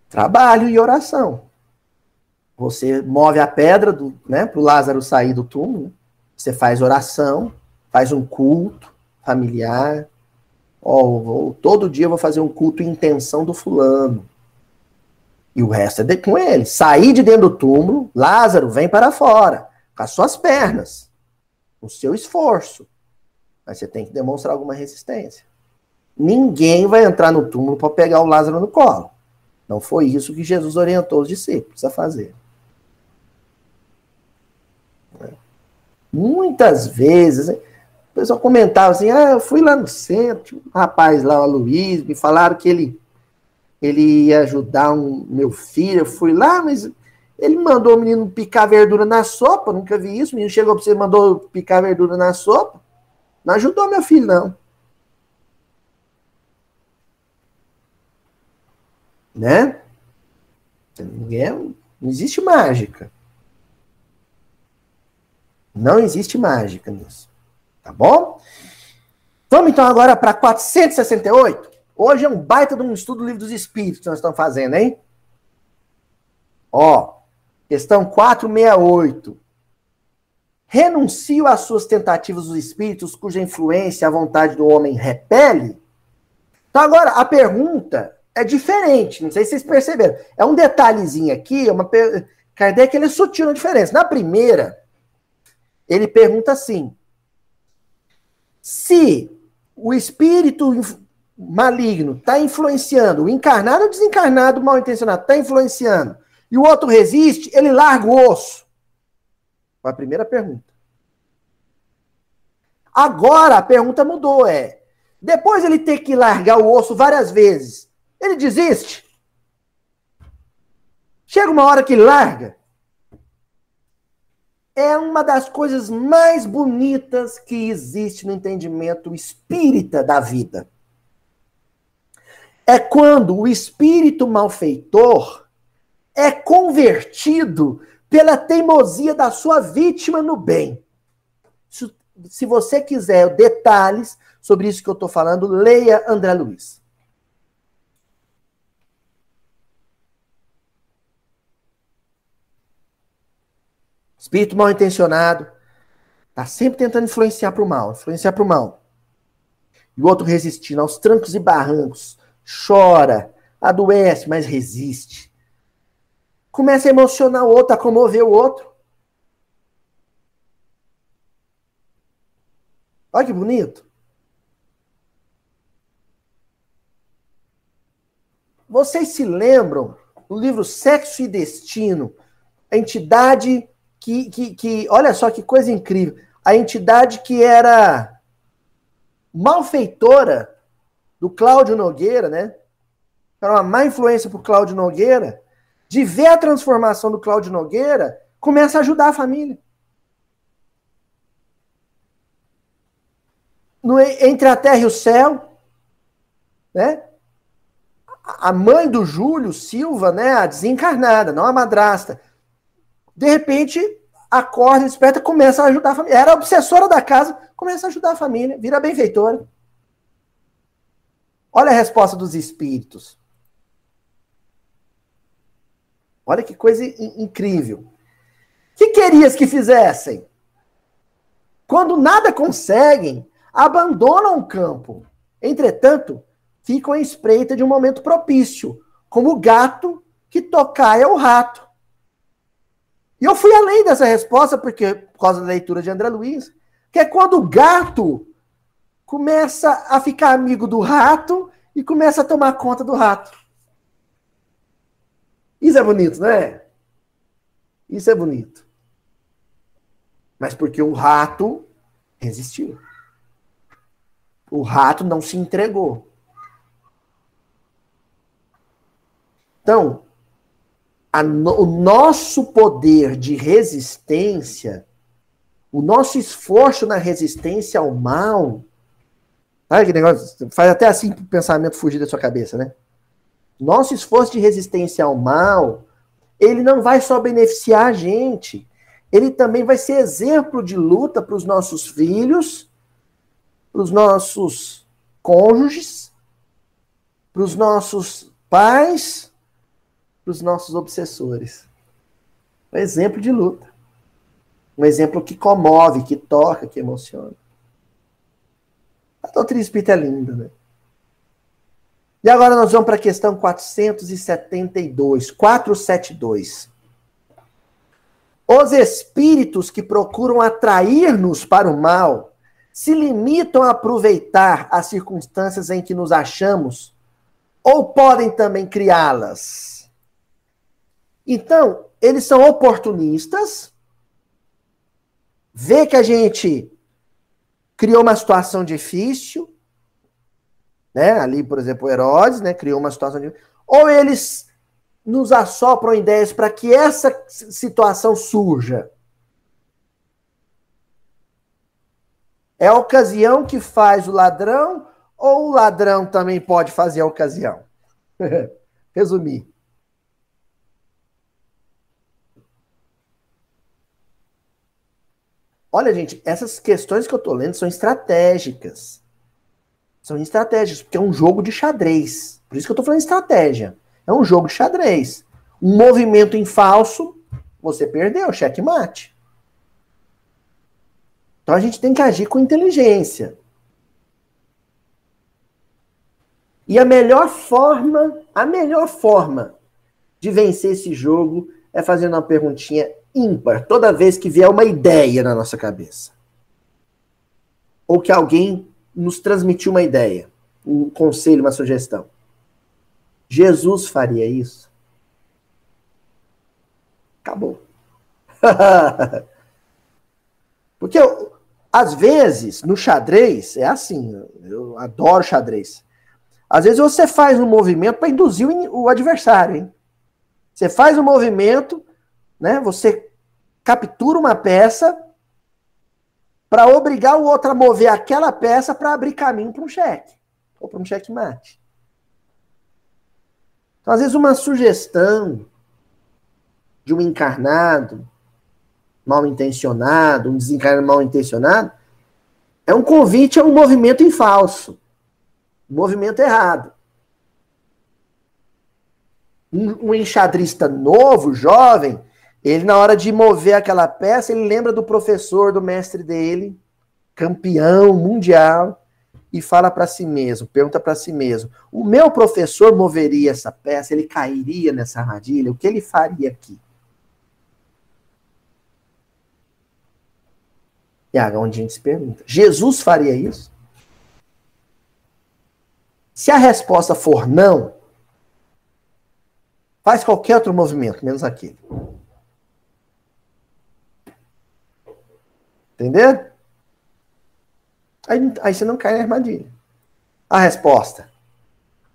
Trabalho e oração. Você move a pedra do, né, para o Lázaro sair do túmulo. Você faz oração, faz um culto familiar. Oh, todo dia eu vou fazer um culto em intenção do fulano. E o resto é de, com ele. Sair de dentro do túmulo, Lázaro, vem para fora, com as suas pernas, o seu esforço. Mas você tem que demonstrar alguma resistência. Ninguém vai entrar no túmulo para pegar o Lázaro no colo. Não foi isso que Jesus orientou os discípulos a fazer. Muitas vezes, o pessoal comentava assim: ah, eu fui lá no centro, um rapaz lá, o Luiz, me falaram que ele, ele ia ajudar um meu filho. Eu fui lá, mas ele mandou o menino picar verdura na sopa, nunca vi isso. O menino chegou para você e mandou picar verdura na sopa. Não ajudou meu filho, não. Né? Ninguém, não existe mágica. Não existe mágica nisso. Tá bom? Vamos então agora para 468. Hoje é um baita de um estudo do livro dos Espíritos que nós estamos fazendo, hein? Ó, questão 468. Renuncio às suas tentativas dos espíritos cuja influência a vontade do homem repele? Então agora a pergunta é diferente, não sei se vocês perceberam. É um detalhezinho aqui, é uma per... Kardec ele é sutil na diferença. Na primeira, ele pergunta assim: se o espírito maligno está influenciando, o encarnado ou desencarnado mal intencionado está influenciando, e o outro resiste, ele larga o osso. Foi a primeira pergunta. Agora a pergunta mudou, é: depois ele ter que largar o osso várias vezes, ele desiste? Chega uma hora que larga é uma das coisas mais bonitas que existe no entendimento espírita da vida. É quando o espírito malfeitor é convertido pela teimosia da sua vítima no bem. Se você quiser detalhes sobre isso que eu estou falando, leia André Luiz. Espírito mal intencionado está sempre tentando influenciar para o mal, influenciar para o mal. E o outro resistindo aos trancos e barrancos, chora, adoece, mas resiste. Começa a emocionar o outro, a comover o outro. Olha que bonito. Vocês se lembram do livro Sexo e Destino, a entidade que, que, que, olha só que coisa incrível, a entidade que era malfeitora do Cláudio Nogueira, né? Era uma má influência para Cláudio Nogueira, de ver a transformação do Cláudio Nogueira, começa a ajudar a família. No, entre a terra e o céu, né? A mãe do Júlio Silva, né, a desencarnada, não a madrasta, de repente, acorda, desperta, começa a ajudar a família. Era obsessora da casa, começa a ajudar a família, vira benfeitora. Olha a resposta dos espíritos. Olha que coisa incrível. que querias que fizessem? Quando nada conseguem, abandonam o campo. Entretanto, ficam à espreita de um momento propício, como o gato que tocaia o rato. E eu fui além dessa resposta, porque, por causa da leitura de André Luiz, que é quando o gato começa a ficar amigo do rato e começa a tomar conta do rato. Isso é bonito, não é? Isso é bonito. Mas porque o rato resistiu. O rato não se entregou. Então, no, o nosso poder de resistência, o nosso esforço na resistência ao mal, sabe que negócio? Faz até assim o pensamento fugir da sua cabeça, né? Nosso esforço de resistência ao mal, ele não vai só beneficiar a gente, ele também vai ser exemplo de luta para os nossos filhos, para os nossos cônjuges, para os nossos pais, para os nossos obsessores. Um exemplo de luta. Um exemplo que comove, que toca, que emociona. A doutrina espírita é linda, né? E agora nós vamos para a questão 472, 472. Os espíritos que procuram atrair-nos para o mal se limitam a aproveitar as circunstâncias em que nos achamos ou podem também criá-las? Então, eles são oportunistas, vê que a gente criou uma situação difícil, né? Ali, por exemplo, Herodes, né, criou uma situação difícil, ou eles nos assopram ideias para que essa situação surja. É a ocasião que faz o ladrão ou o ladrão também pode fazer a ocasião? Resumir. Olha, gente, essas questões que eu estou lendo são estratégicas. São estratégicas, porque é um jogo de xadrez. Por isso que eu estou falando estratégia. É um jogo de xadrez. Um movimento em falso, você perdeu, checkmate. Então a gente tem que agir com inteligência. E a melhor forma, a melhor forma de vencer esse jogo é fazendo uma perguntinha ímpar toda vez que vier uma ideia na nossa cabeça. Ou que alguém nos transmitiu uma ideia, um conselho, uma sugestão. Jesus faria isso? Acabou. Porque às vezes no xadrez é assim, eu adoro xadrez. Às vezes você faz um movimento para induzir o adversário, hein? Você faz um movimento, né? Você captura uma peça para obrigar o outro a mover aquela peça para abrir caminho para um cheque ou para um cheque mate. Então, às vezes uma sugestão de um encarnado mal intencionado, um desencarnado mal intencionado, é um convite a um movimento em falso movimento errado. Um, um enxadrista novo, jovem, ele na hora de mover aquela peça, ele lembra do professor, do mestre dele, campeão mundial, e fala para si mesmo, pergunta para si mesmo: o meu professor moveria essa peça, ele cairia nessa armadilha, o que ele faria aqui? E aí, onde a gente se pergunta: Jesus faria isso? Se a resposta for não, faz qualquer outro movimento, menos aquele. Entendeu? Aí, aí você não cai na armadilha. A resposta: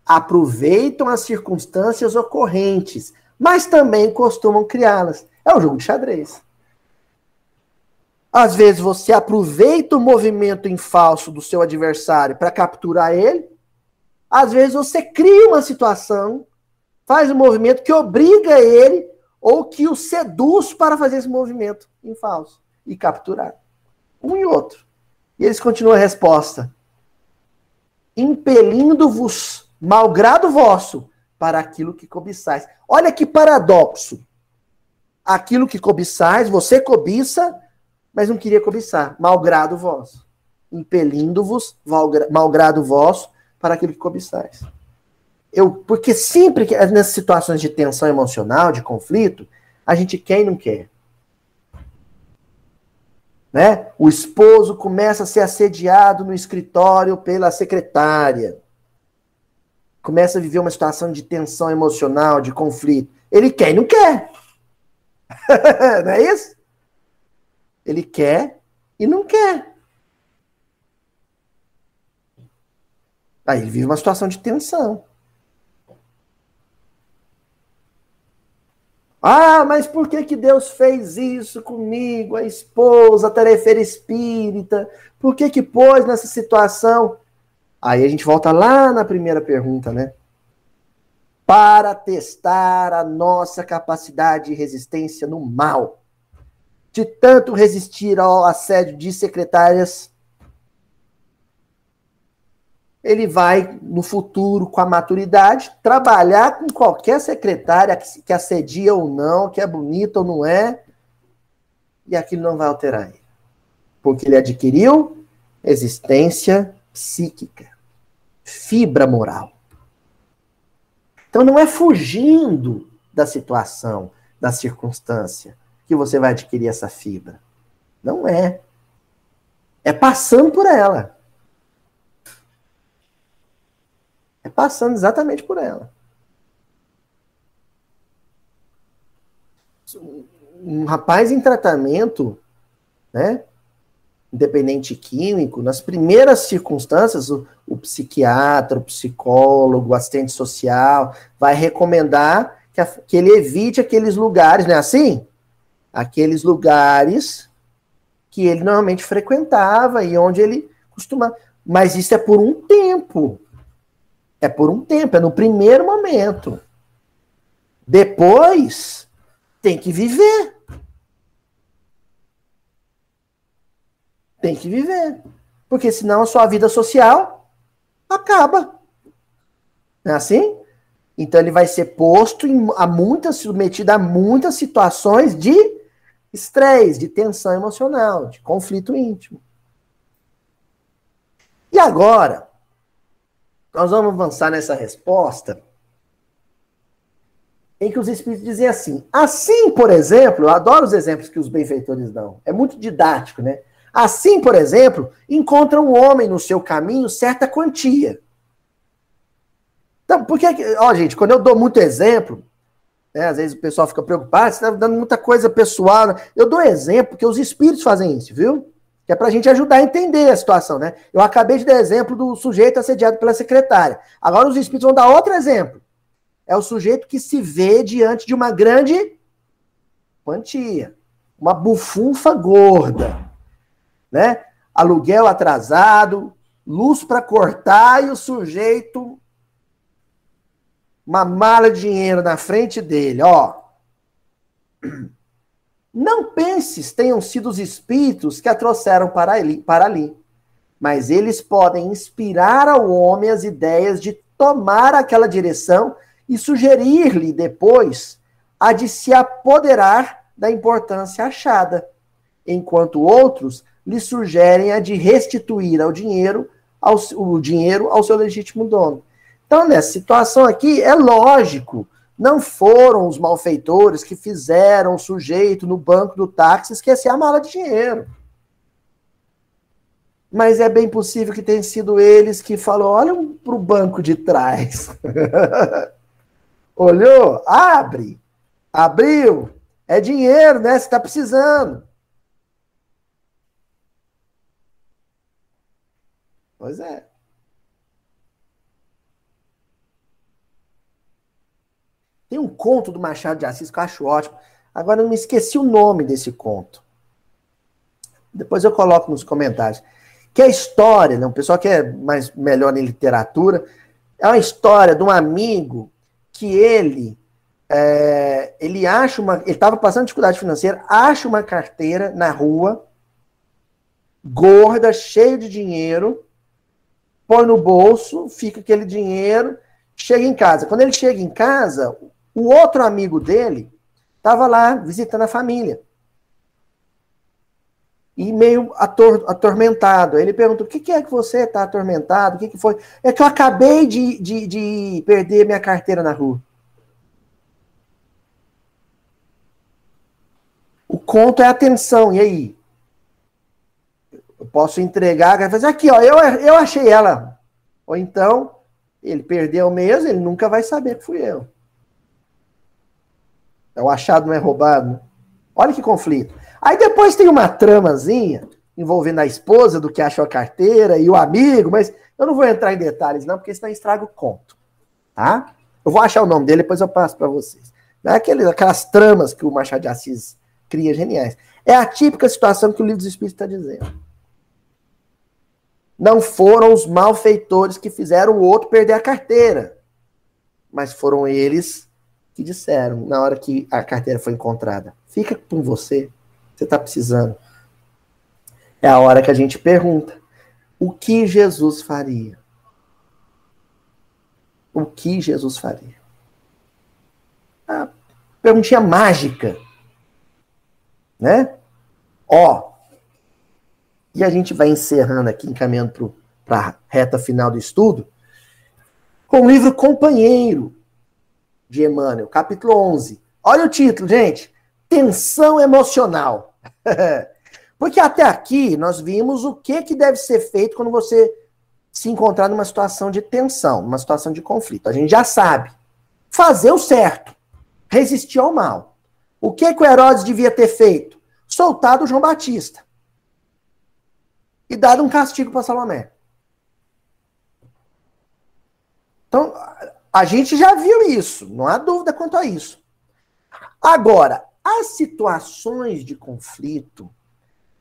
aproveitam as circunstâncias ocorrentes, mas também costumam criá-las. É o jogo de xadrez. Às vezes você aproveita o movimento em falso do seu adversário para capturar ele, às vezes você cria uma situação, faz um movimento que obriga ele ou que o seduz para fazer esse movimento em falso e capturar. Um e outro. E eles continuam a resposta. Impelindo-vos, malgrado vosso, para aquilo que cobiçais. Olha que paradoxo. Aquilo que cobiçais, você cobiça, mas não queria cobiçar. Malgrado vosso. Impelindo-vos, malgrado vosso, para aquilo que cobiçais. Eu, porque sempre que nessas situações de tensão emocional, de conflito, a gente quer e não quer. Né? O esposo começa a ser assediado no escritório pela secretária. Começa a viver uma situação de tensão emocional, de conflito. Ele quer e não quer. não é isso? Ele quer e não quer. Aí ele vive uma situação de tensão. Ah, mas por que, que Deus fez isso comigo, a esposa, a tarefeira espírita? Por que que pôs nessa situação? Aí a gente volta lá na primeira pergunta, né? Para testar a nossa capacidade de resistência no mal. de tanto resistir ao assédio de secretárias, ele vai, no futuro, com a maturidade, trabalhar com qualquer secretária que assedia ou não, que é bonita ou não é, e aquilo não vai alterar ele. Porque ele adquiriu existência psíquica, fibra moral. Então não é fugindo da situação, da circunstância, que você vai adquirir essa fibra. Não é. É passando por ela. É passando exatamente por ela. Um rapaz em tratamento, né? independente químico, nas primeiras circunstâncias, o, o, psiquiatra, o psicólogo, o assistente social vai recomendar que, a, que ele evite aqueles lugares, não é assim? Aqueles lugares que ele normalmente frequentava e onde ele costumava. Mas isso é por um tempo. É por um tempo, é no primeiro momento. Depois, tem que viver. Tem que viver. Porque senão a sua vida social acaba. Não é assim? Então ele vai ser posto em, a muitas, submetido a muitas situações de estresse, de tensão emocional, de conflito íntimo. E agora, nós vamos avançar nessa resposta em que os espíritos dizem assim. Assim, por exemplo, eu adoro os exemplos que os benfeitores dão. É muito didático, né? Assim, por exemplo, encontra um homem no seu caminho certa quantia. Então, por que. Ó, gente, quando eu dou muito exemplo, né, às vezes o pessoal fica preocupado, você está dando muita coisa pessoal. Né? Eu dou exemplo porque os espíritos fazem isso, viu? Que é para a gente ajudar a entender a situação, né? Eu acabei de dar exemplo do sujeito assediado pela secretária. Agora os espíritos vão dar outro exemplo. É o sujeito que se vê diante de uma grande quantia, uma bufunfa gorda né? Aluguel atrasado, luz para cortar e o sujeito uma mala de dinheiro na frente dele, ó. Não penses tenham sido os espíritos que a trouxeram para ali, para ali, mas eles podem inspirar ao homem as ideias de tomar aquela direção e sugerir-lhe depois a de se apoderar da importância achada, enquanto outros lhe sugerem a de restituir ao dinheiro, ao, o dinheiro ao seu legítimo dono. Então, nessa situação aqui, é lógico, não foram os malfeitores que fizeram o sujeito no banco do táxi esquecer a mala de dinheiro. Mas é bem possível que tenham sido eles que falou: olha para o banco de trás. Olhou? Abre. Abriu. É dinheiro, né? Você está precisando. Pois é. Tem um conto do Machado de Assis que eu acho ótimo. Agora eu não me esqueci o nome desse conto. Depois eu coloco nos comentários. Que é a história, né? o pessoal que é mais melhor em literatura, é uma história de um amigo que ele é, ele acha uma. Ele estava passando dificuldade financeira, acha uma carteira na rua, gorda, cheia de dinheiro, põe no bolso, fica aquele dinheiro, chega em casa. Quando ele chega em casa, o outro amigo dele estava lá visitando a família. E meio ator, atormentado. Ele perguntou: o que, que é que você está atormentado? O que, que foi? É que eu acabei de, de, de perder minha carteira na rua. O conto é atenção. E aí? Eu posso entregar, fazer aqui, ó, eu, eu achei ela. Ou então, ele perdeu mesmo, ele nunca vai saber que fui eu. É o achado não é roubado. Olha que conflito. Aí depois tem uma tramazinha envolvendo a esposa do que achou a carteira e o amigo, mas eu não vou entrar em detalhes não, porque senão estraga o conto, tá? Eu vou achar o nome dele, depois eu passo para vocês. Não é aqueles, aquelas tramas que o Machado de Assis cria geniais. É a típica situação que o livro dos Espíritos está dizendo. Não foram os malfeitores que fizeram o outro perder a carteira, mas foram eles que disseram, na hora que a carteira foi encontrada: fica com você, você está precisando. É a hora que a gente pergunta: o que Jesus faria? O que Jesus faria? A perguntinha mágica, né? Ó, e a gente vai encerrando aqui, encaminhando para a reta final do estudo, com o livro Companheiro, de Emmanuel, capítulo 11. Olha o título, gente. Tensão emocional. Porque até aqui nós vimos o que, que deve ser feito quando você se encontrar numa situação de tensão, numa situação de conflito. A gente já sabe. Fazer o certo. Resistir ao mal. O que, que o Herodes devia ter feito? Soltado João Batista. E dado um castigo para Salomé. Então, a gente já viu isso, não há dúvida quanto a isso. Agora, as situações de conflito,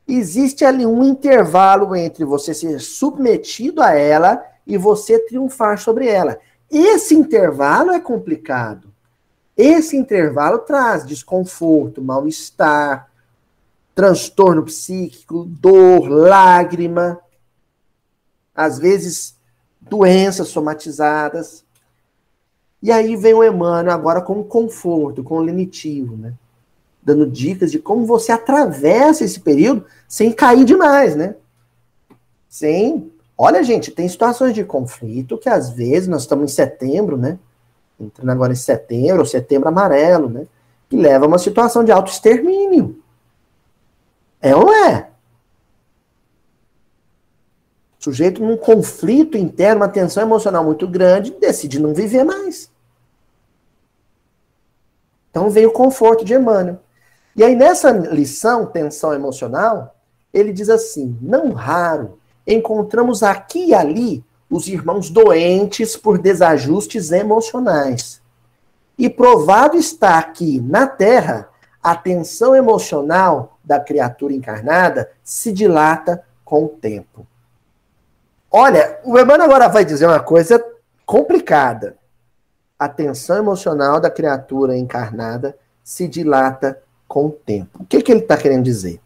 existe ali um intervalo entre você ser submetido a ela e você triunfar sobre ela. Esse intervalo é complicado. Esse intervalo traz desconforto, mal-estar, transtorno psíquico, dor, lágrima, às vezes doenças somatizadas. E aí vem o Emmanuel agora com conforto, com limitivo, né? Dando dicas de como você atravessa esse período sem cair demais, né? Sem. Olha, gente, tem situações de conflito que às vezes nós estamos em setembro, né? Entrando agora em setembro, ou setembro amarelo, né? Que leva a uma situação de autoextermínio. É ou não é? Sujeito num conflito interno, uma tensão emocional muito grande, decide não viver mais. Então veio o conforto de Emmanuel. E aí nessa lição, tensão emocional, ele diz assim: não raro encontramos aqui e ali os irmãos doentes por desajustes emocionais. E provado está que na Terra a tensão emocional da criatura encarnada se dilata com o tempo. Olha, o Emmanuel agora vai dizer uma coisa complicada. A tensão emocional da criatura encarnada se dilata com o tempo. O que, que ele está querendo dizer?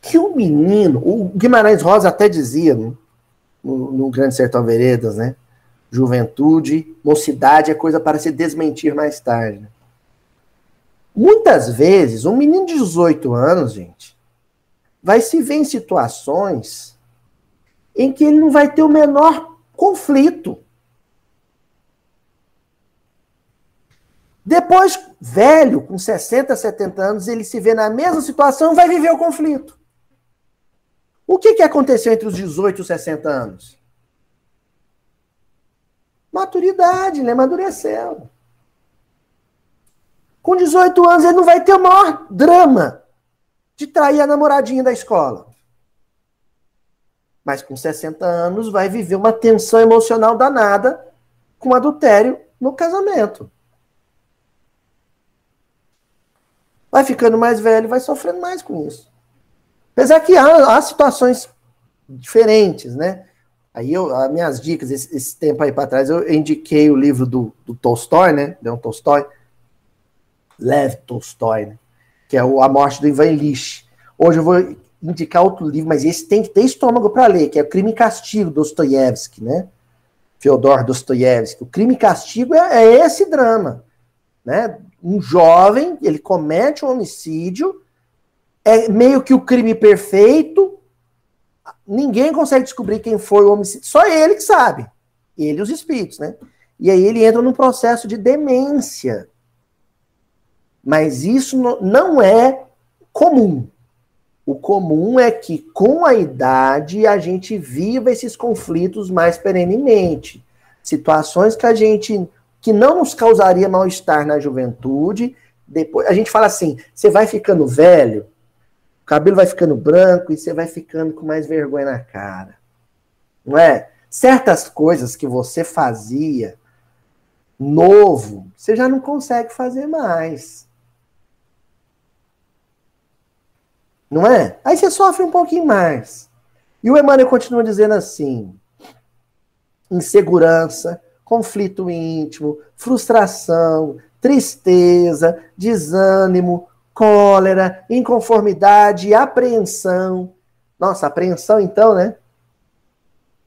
Que o menino, o Guimarães Rosa até dizia no, no, Grande Sertão Veredas, né? Juventude, mocidade é coisa para se desmentir mais tarde. Muitas vezes, um menino de 18 anos, gente, vai se ver em situações em que ele não vai ter o menor conflito. Depois, velho, com 60, 70 anos, ele se vê na mesma situação, vai viver o conflito. O que, que aconteceu entre os 18 e os 60 anos? Maturidade, ele amadureceu. Com 18 anos, ele não vai ter o maior drama de trair a namoradinha da escola mas com 60 anos vai viver uma tensão emocional danada com adultério no casamento. Vai ficando mais velho, vai sofrendo mais com isso. Apesar que há, há situações diferentes, né? Aí eu, as minhas dicas, esse, esse tempo aí para trás, eu indiquei o livro do, do Tolstói, né? Leon Tolstói, Lev Tolstói, né? que é o A Morte do Ivan Illich. Hoje eu vou indicar outro livro, mas esse tem que ter estômago para ler, que é o Crime e Castigo, Dostoiévski, né? Fyodor Dostoiévski. O Crime e Castigo é, é, esse drama, né? Um jovem, ele comete um homicídio, é meio que o crime perfeito, ninguém consegue descobrir quem foi o homicídio, só ele que sabe, ele e os espíritos, né? E aí ele entra num processo de demência. Mas isso não é comum. O comum é que, com a idade, a gente viva esses conflitos mais perenemente. Situações que a gente que não nos causaria mal-estar na juventude, depois a gente fala assim, você vai ficando velho, o cabelo vai ficando branco e você vai ficando com mais vergonha na cara. Não é? Certas coisas que você fazia novo, você já não consegue fazer mais. Não é? Aí você sofre um pouquinho mais. E o Emmanuel continua dizendo assim: insegurança, conflito íntimo, frustração, tristeza, desânimo, cólera, inconformidade, apreensão. Nossa, apreensão então, né?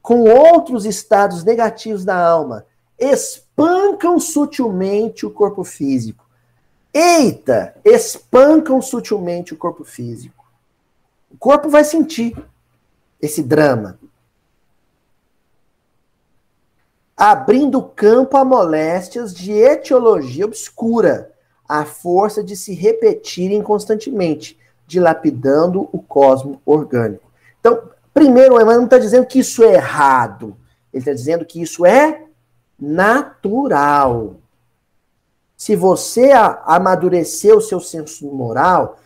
Com outros estados negativos da alma, espancam sutilmente o corpo físico. Eita, espancam sutilmente o corpo físico. O corpo vai sentir esse drama. Abrindo campo a moléstias de etiologia obscura a força de se repetirem constantemente, dilapidando o cosmo orgânico. Então, primeiro, o Emmanuel não está dizendo que isso é errado. Ele está dizendo que isso é natural. Se você amadurecer o seu senso moral,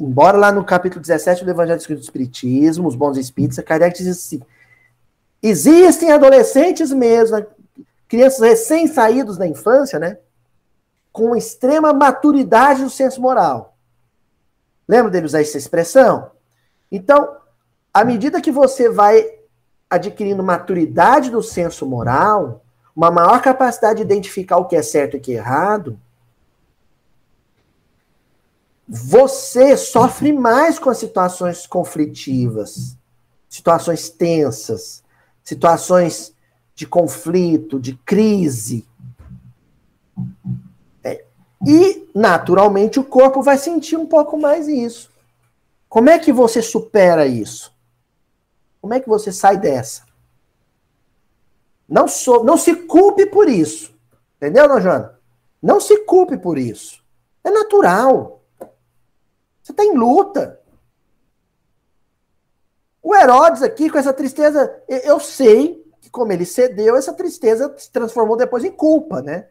embora lá no capítulo 17 do Evangelho do Espiritismo, os bons espíritos, Kardec diz assim: existem adolescentes mesmo, crianças recém-saídos da infância, né? com extrema maturidade do senso moral. Lembra dele usar essa expressão? Então, à medida que você vai adquirindo maturidade do senso moral, uma maior capacidade de identificar o que é certo e o que é errado, você sofre mais com as situações conflitivas, situações tensas, situações de conflito, de crise. E, naturalmente, o corpo vai sentir um pouco mais isso. Como é que você supera isso? Como é que você sai dessa? Não, não se culpe por isso. Entendeu, Joana? Não se culpe por isso. É natural. Você está em luta. O Herodes aqui, com essa tristeza, eu sei que como ele cedeu, essa tristeza se transformou depois em culpa, né?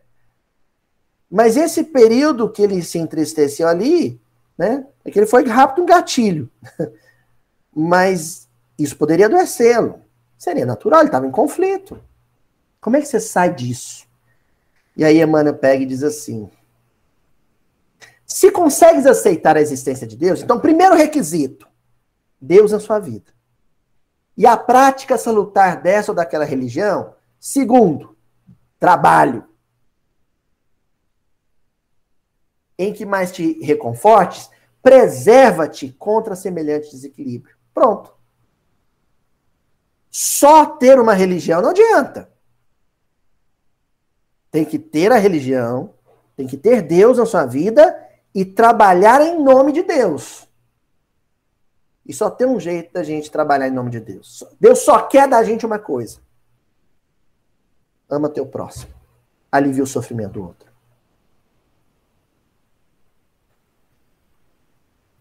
Mas esse período que ele se entristeceu ali, né, é que ele foi rápido um gatilho. Mas isso poderia adoecê-lo. Seria natural, ele estava em conflito. Como é que você sai disso? E aí Emmanuel pega e diz assim: se consegues aceitar a existência de Deus, então, primeiro requisito, Deus na sua vida. E a prática salutar dessa ou daquela religião, segundo, trabalho. em que mais te reconfortes, preserva-te contra semelhante desequilíbrio. Pronto. Só ter uma religião não adianta. Tem que ter a religião, tem que ter Deus na sua vida e trabalhar em nome de Deus. E só tem um jeito da gente trabalhar em nome de Deus. Deus só quer da gente uma coisa: ama teu próximo, alivia o sofrimento do outro.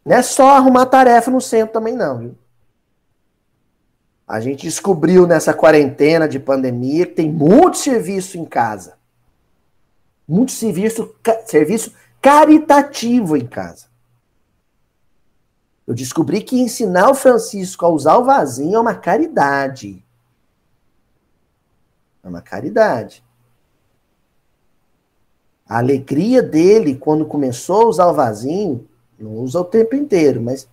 Não é só arrumar tarefa no centro também, não, viu? A gente descobriu nessa quarentena de pandemia que tem muito serviço em casa. Muito serviço, serviço caritativo em casa. Eu descobri que ensinar o Francisco a usar o vasinho é uma caridade. É uma caridade. A alegria dele quando começou a usar o vasinho não usa o tempo inteiro, mas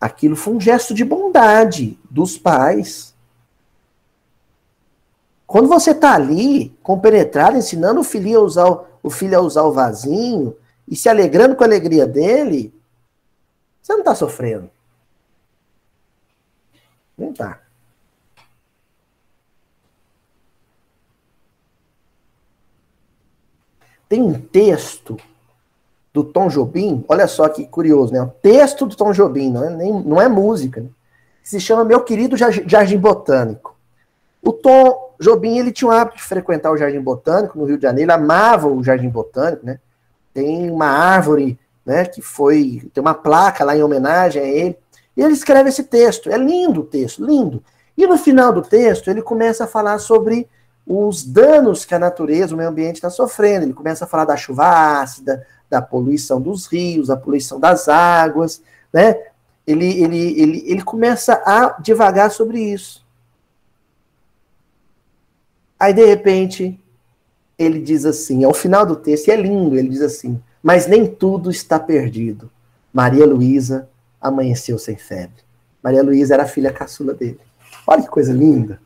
aquilo foi um gesto de bondade dos pais. Quando você está ali, compenetrado, ensinando o filho a usar o filho a usar o vasinho e se alegrando com a alegria dele, você não está sofrendo. Não está. Tem um texto do Tom Jobim, olha só que curioso, né? O texto do Tom Jobim, não é, nem, não é música, né? se chama Meu Querido Jardim Botânico. O Tom Jobim, ele tinha o hábito de frequentar o Jardim Botânico no Rio de Janeiro, ele amava o Jardim Botânico, né? Tem uma árvore, né, que foi, tem uma placa lá em homenagem a ele, e ele escreve esse texto, é lindo o texto, lindo. E no final do texto, ele começa a falar sobre os danos que a natureza, o meio ambiente está sofrendo. Ele começa a falar da chuva ácida, da poluição dos rios, da poluição das águas, né? Ele, ele, ele, ele começa a devagar sobre isso. Aí, de repente, ele diz assim, ao final do texto, e é lindo, ele diz assim, mas nem tudo está perdido. Maria Luísa amanheceu sem febre. Maria Luísa era a filha caçula dele. Olha que coisa linda.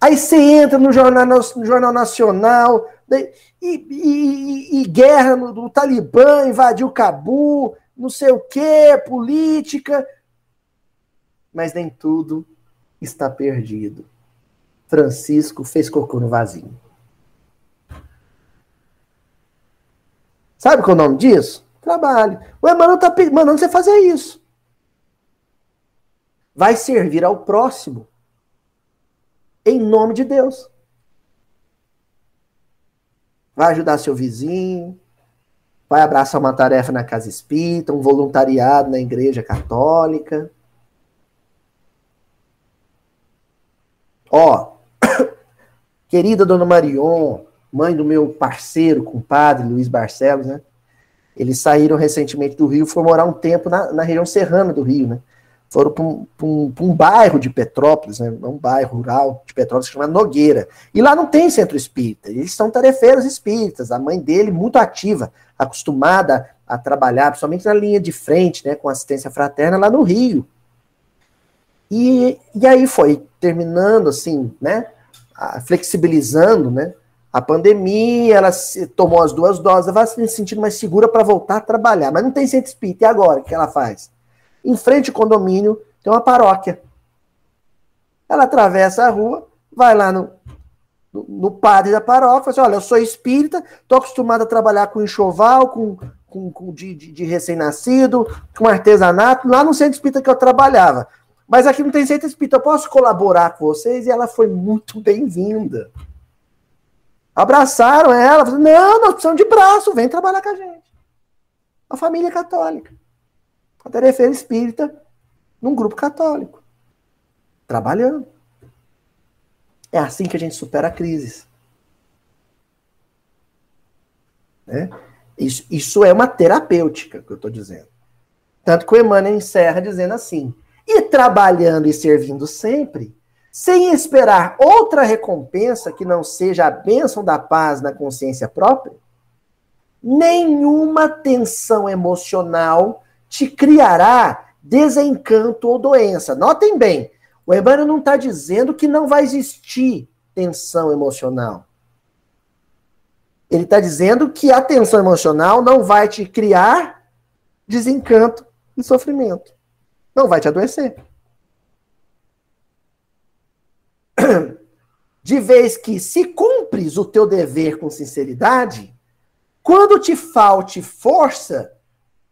Aí você entra no Jornal, no jornal Nacional, e, e, e, guerra no, do Talibã, invadiu Cabu, não sei o que, política. Mas nem tudo está perdido. Francisco fez cocô no vasinho. Sabe qual é o nome disso? Trabalho. O Emmanuel está mandando você fazer isso. Vai servir ao próximo. Em nome de Deus. Vai ajudar seu vizinho. Vai abraçar uma tarefa na casa espírita, um voluntariado na igreja católica. Ó, querida dona Marion, mãe do meu parceiro, compadre Luiz Barcelos, né? Eles saíram recentemente do Rio, foram morar um tempo na, na região serrana do Rio, né? Foram para um, um, um, bairro de Petrópolis, né? um bairro rural de Petrópolis chamado Nogueira. E lá não tem centro espírita, eles são tarefeiros espíritas. A mãe dele, muito ativa, acostumada a trabalhar, principalmente na linha de frente, né, com assistência fraterna lá no Rio. E, e aí foi terminando assim, né, flexibilizando, né, a pandemia, ela se, tomou as duas doses, ela vai se sentindo mais segura para voltar a trabalhar, mas não tem centro espírita. E agora, o que ela faz? Em frente ao condomínio tem uma paróquia. Ela atravessa a rua, vai lá no, no, no padre da paróquia, fala assim, olha, eu sou espírita, estou acostumado a trabalhar com enxoval, com, com, com de, de, de recém-nascido, com artesanato, lá no centro espírita que eu trabalhava. Mas aqui não tem centro espírita, eu posso colaborar com vocês? E ela foi muito bem-vinda. Abraçaram ela, falaram, não, nós precisamos de braço, vem trabalhar com a gente. A família católica. A tarefa espírita num grupo católico. Trabalhando. É assim que a gente supera a crise. Né? Isso, isso é uma terapêutica que eu estou dizendo. Tanto que o Emmanuel encerra dizendo assim: e trabalhando e servindo sempre, sem esperar outra recompensa que não seja a bênção da paz na consciência própria, nenhuma tensão emocional te criará desencanto ou doença. Notem bem, o Emmanuel não está dizendo que não vai existir tensão emocional. Ele está dizendo que a tensão emocional não vai te criar desencanto e sofrimento. Não vai te adoecer. De vez que, se cumpres o teu dever com sinceridade, quando te falte força,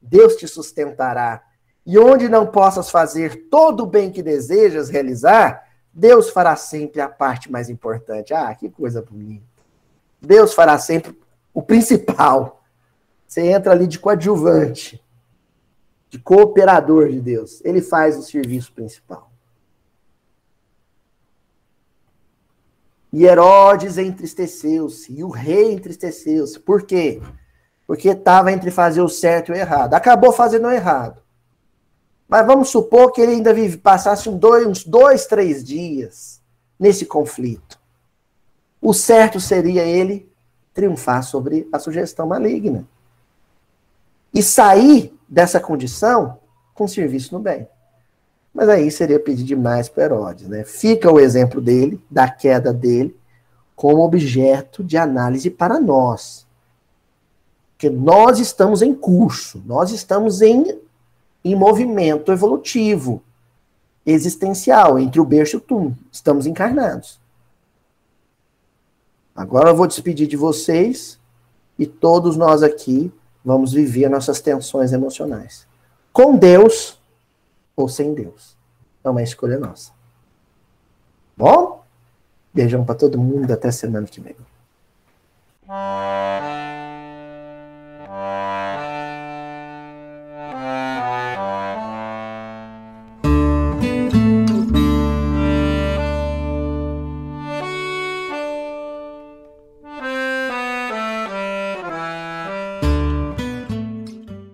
Deus te sustentará e onde não possas fazer todo o bem que desejas realizar, Deus fará sempre a parte mais importante. Ah, que coisa bonita. Deus fará sempre o principal. Você entra ali de coadjuvante, de cooperador de Deus. Ele faz o serviço principal. E Herodes entristeceu-se, e o rei entristeceu-se. Por quê? Porque estava entre fazer o certo e o errado. Acabou fazendo o errado. Mas vamos supor que ele ainda vive, passasse um dois, uns dois, três dias nesse conflito. O certo seria ele triunfar sobre a sugestão maligna. E sair dessa condição com serviço no bem. Mas aí seria pedir demais para Herodes. Né? Fica o exemplo dele, da queda dele, como objeto de análise para nós. Porque nós estamos em curso, nós estamos em em movimento evolutivo, existencial, entre o berço e o túmulo. Estamos encarnados. Agora eu vou despedir de vocês e todos nós aqui vamos viver nossas tensões emocionais. Com Deus ou sem Deus. É uma escolha nossa. Bom? Beijão para todo mundo. Até semana que vem.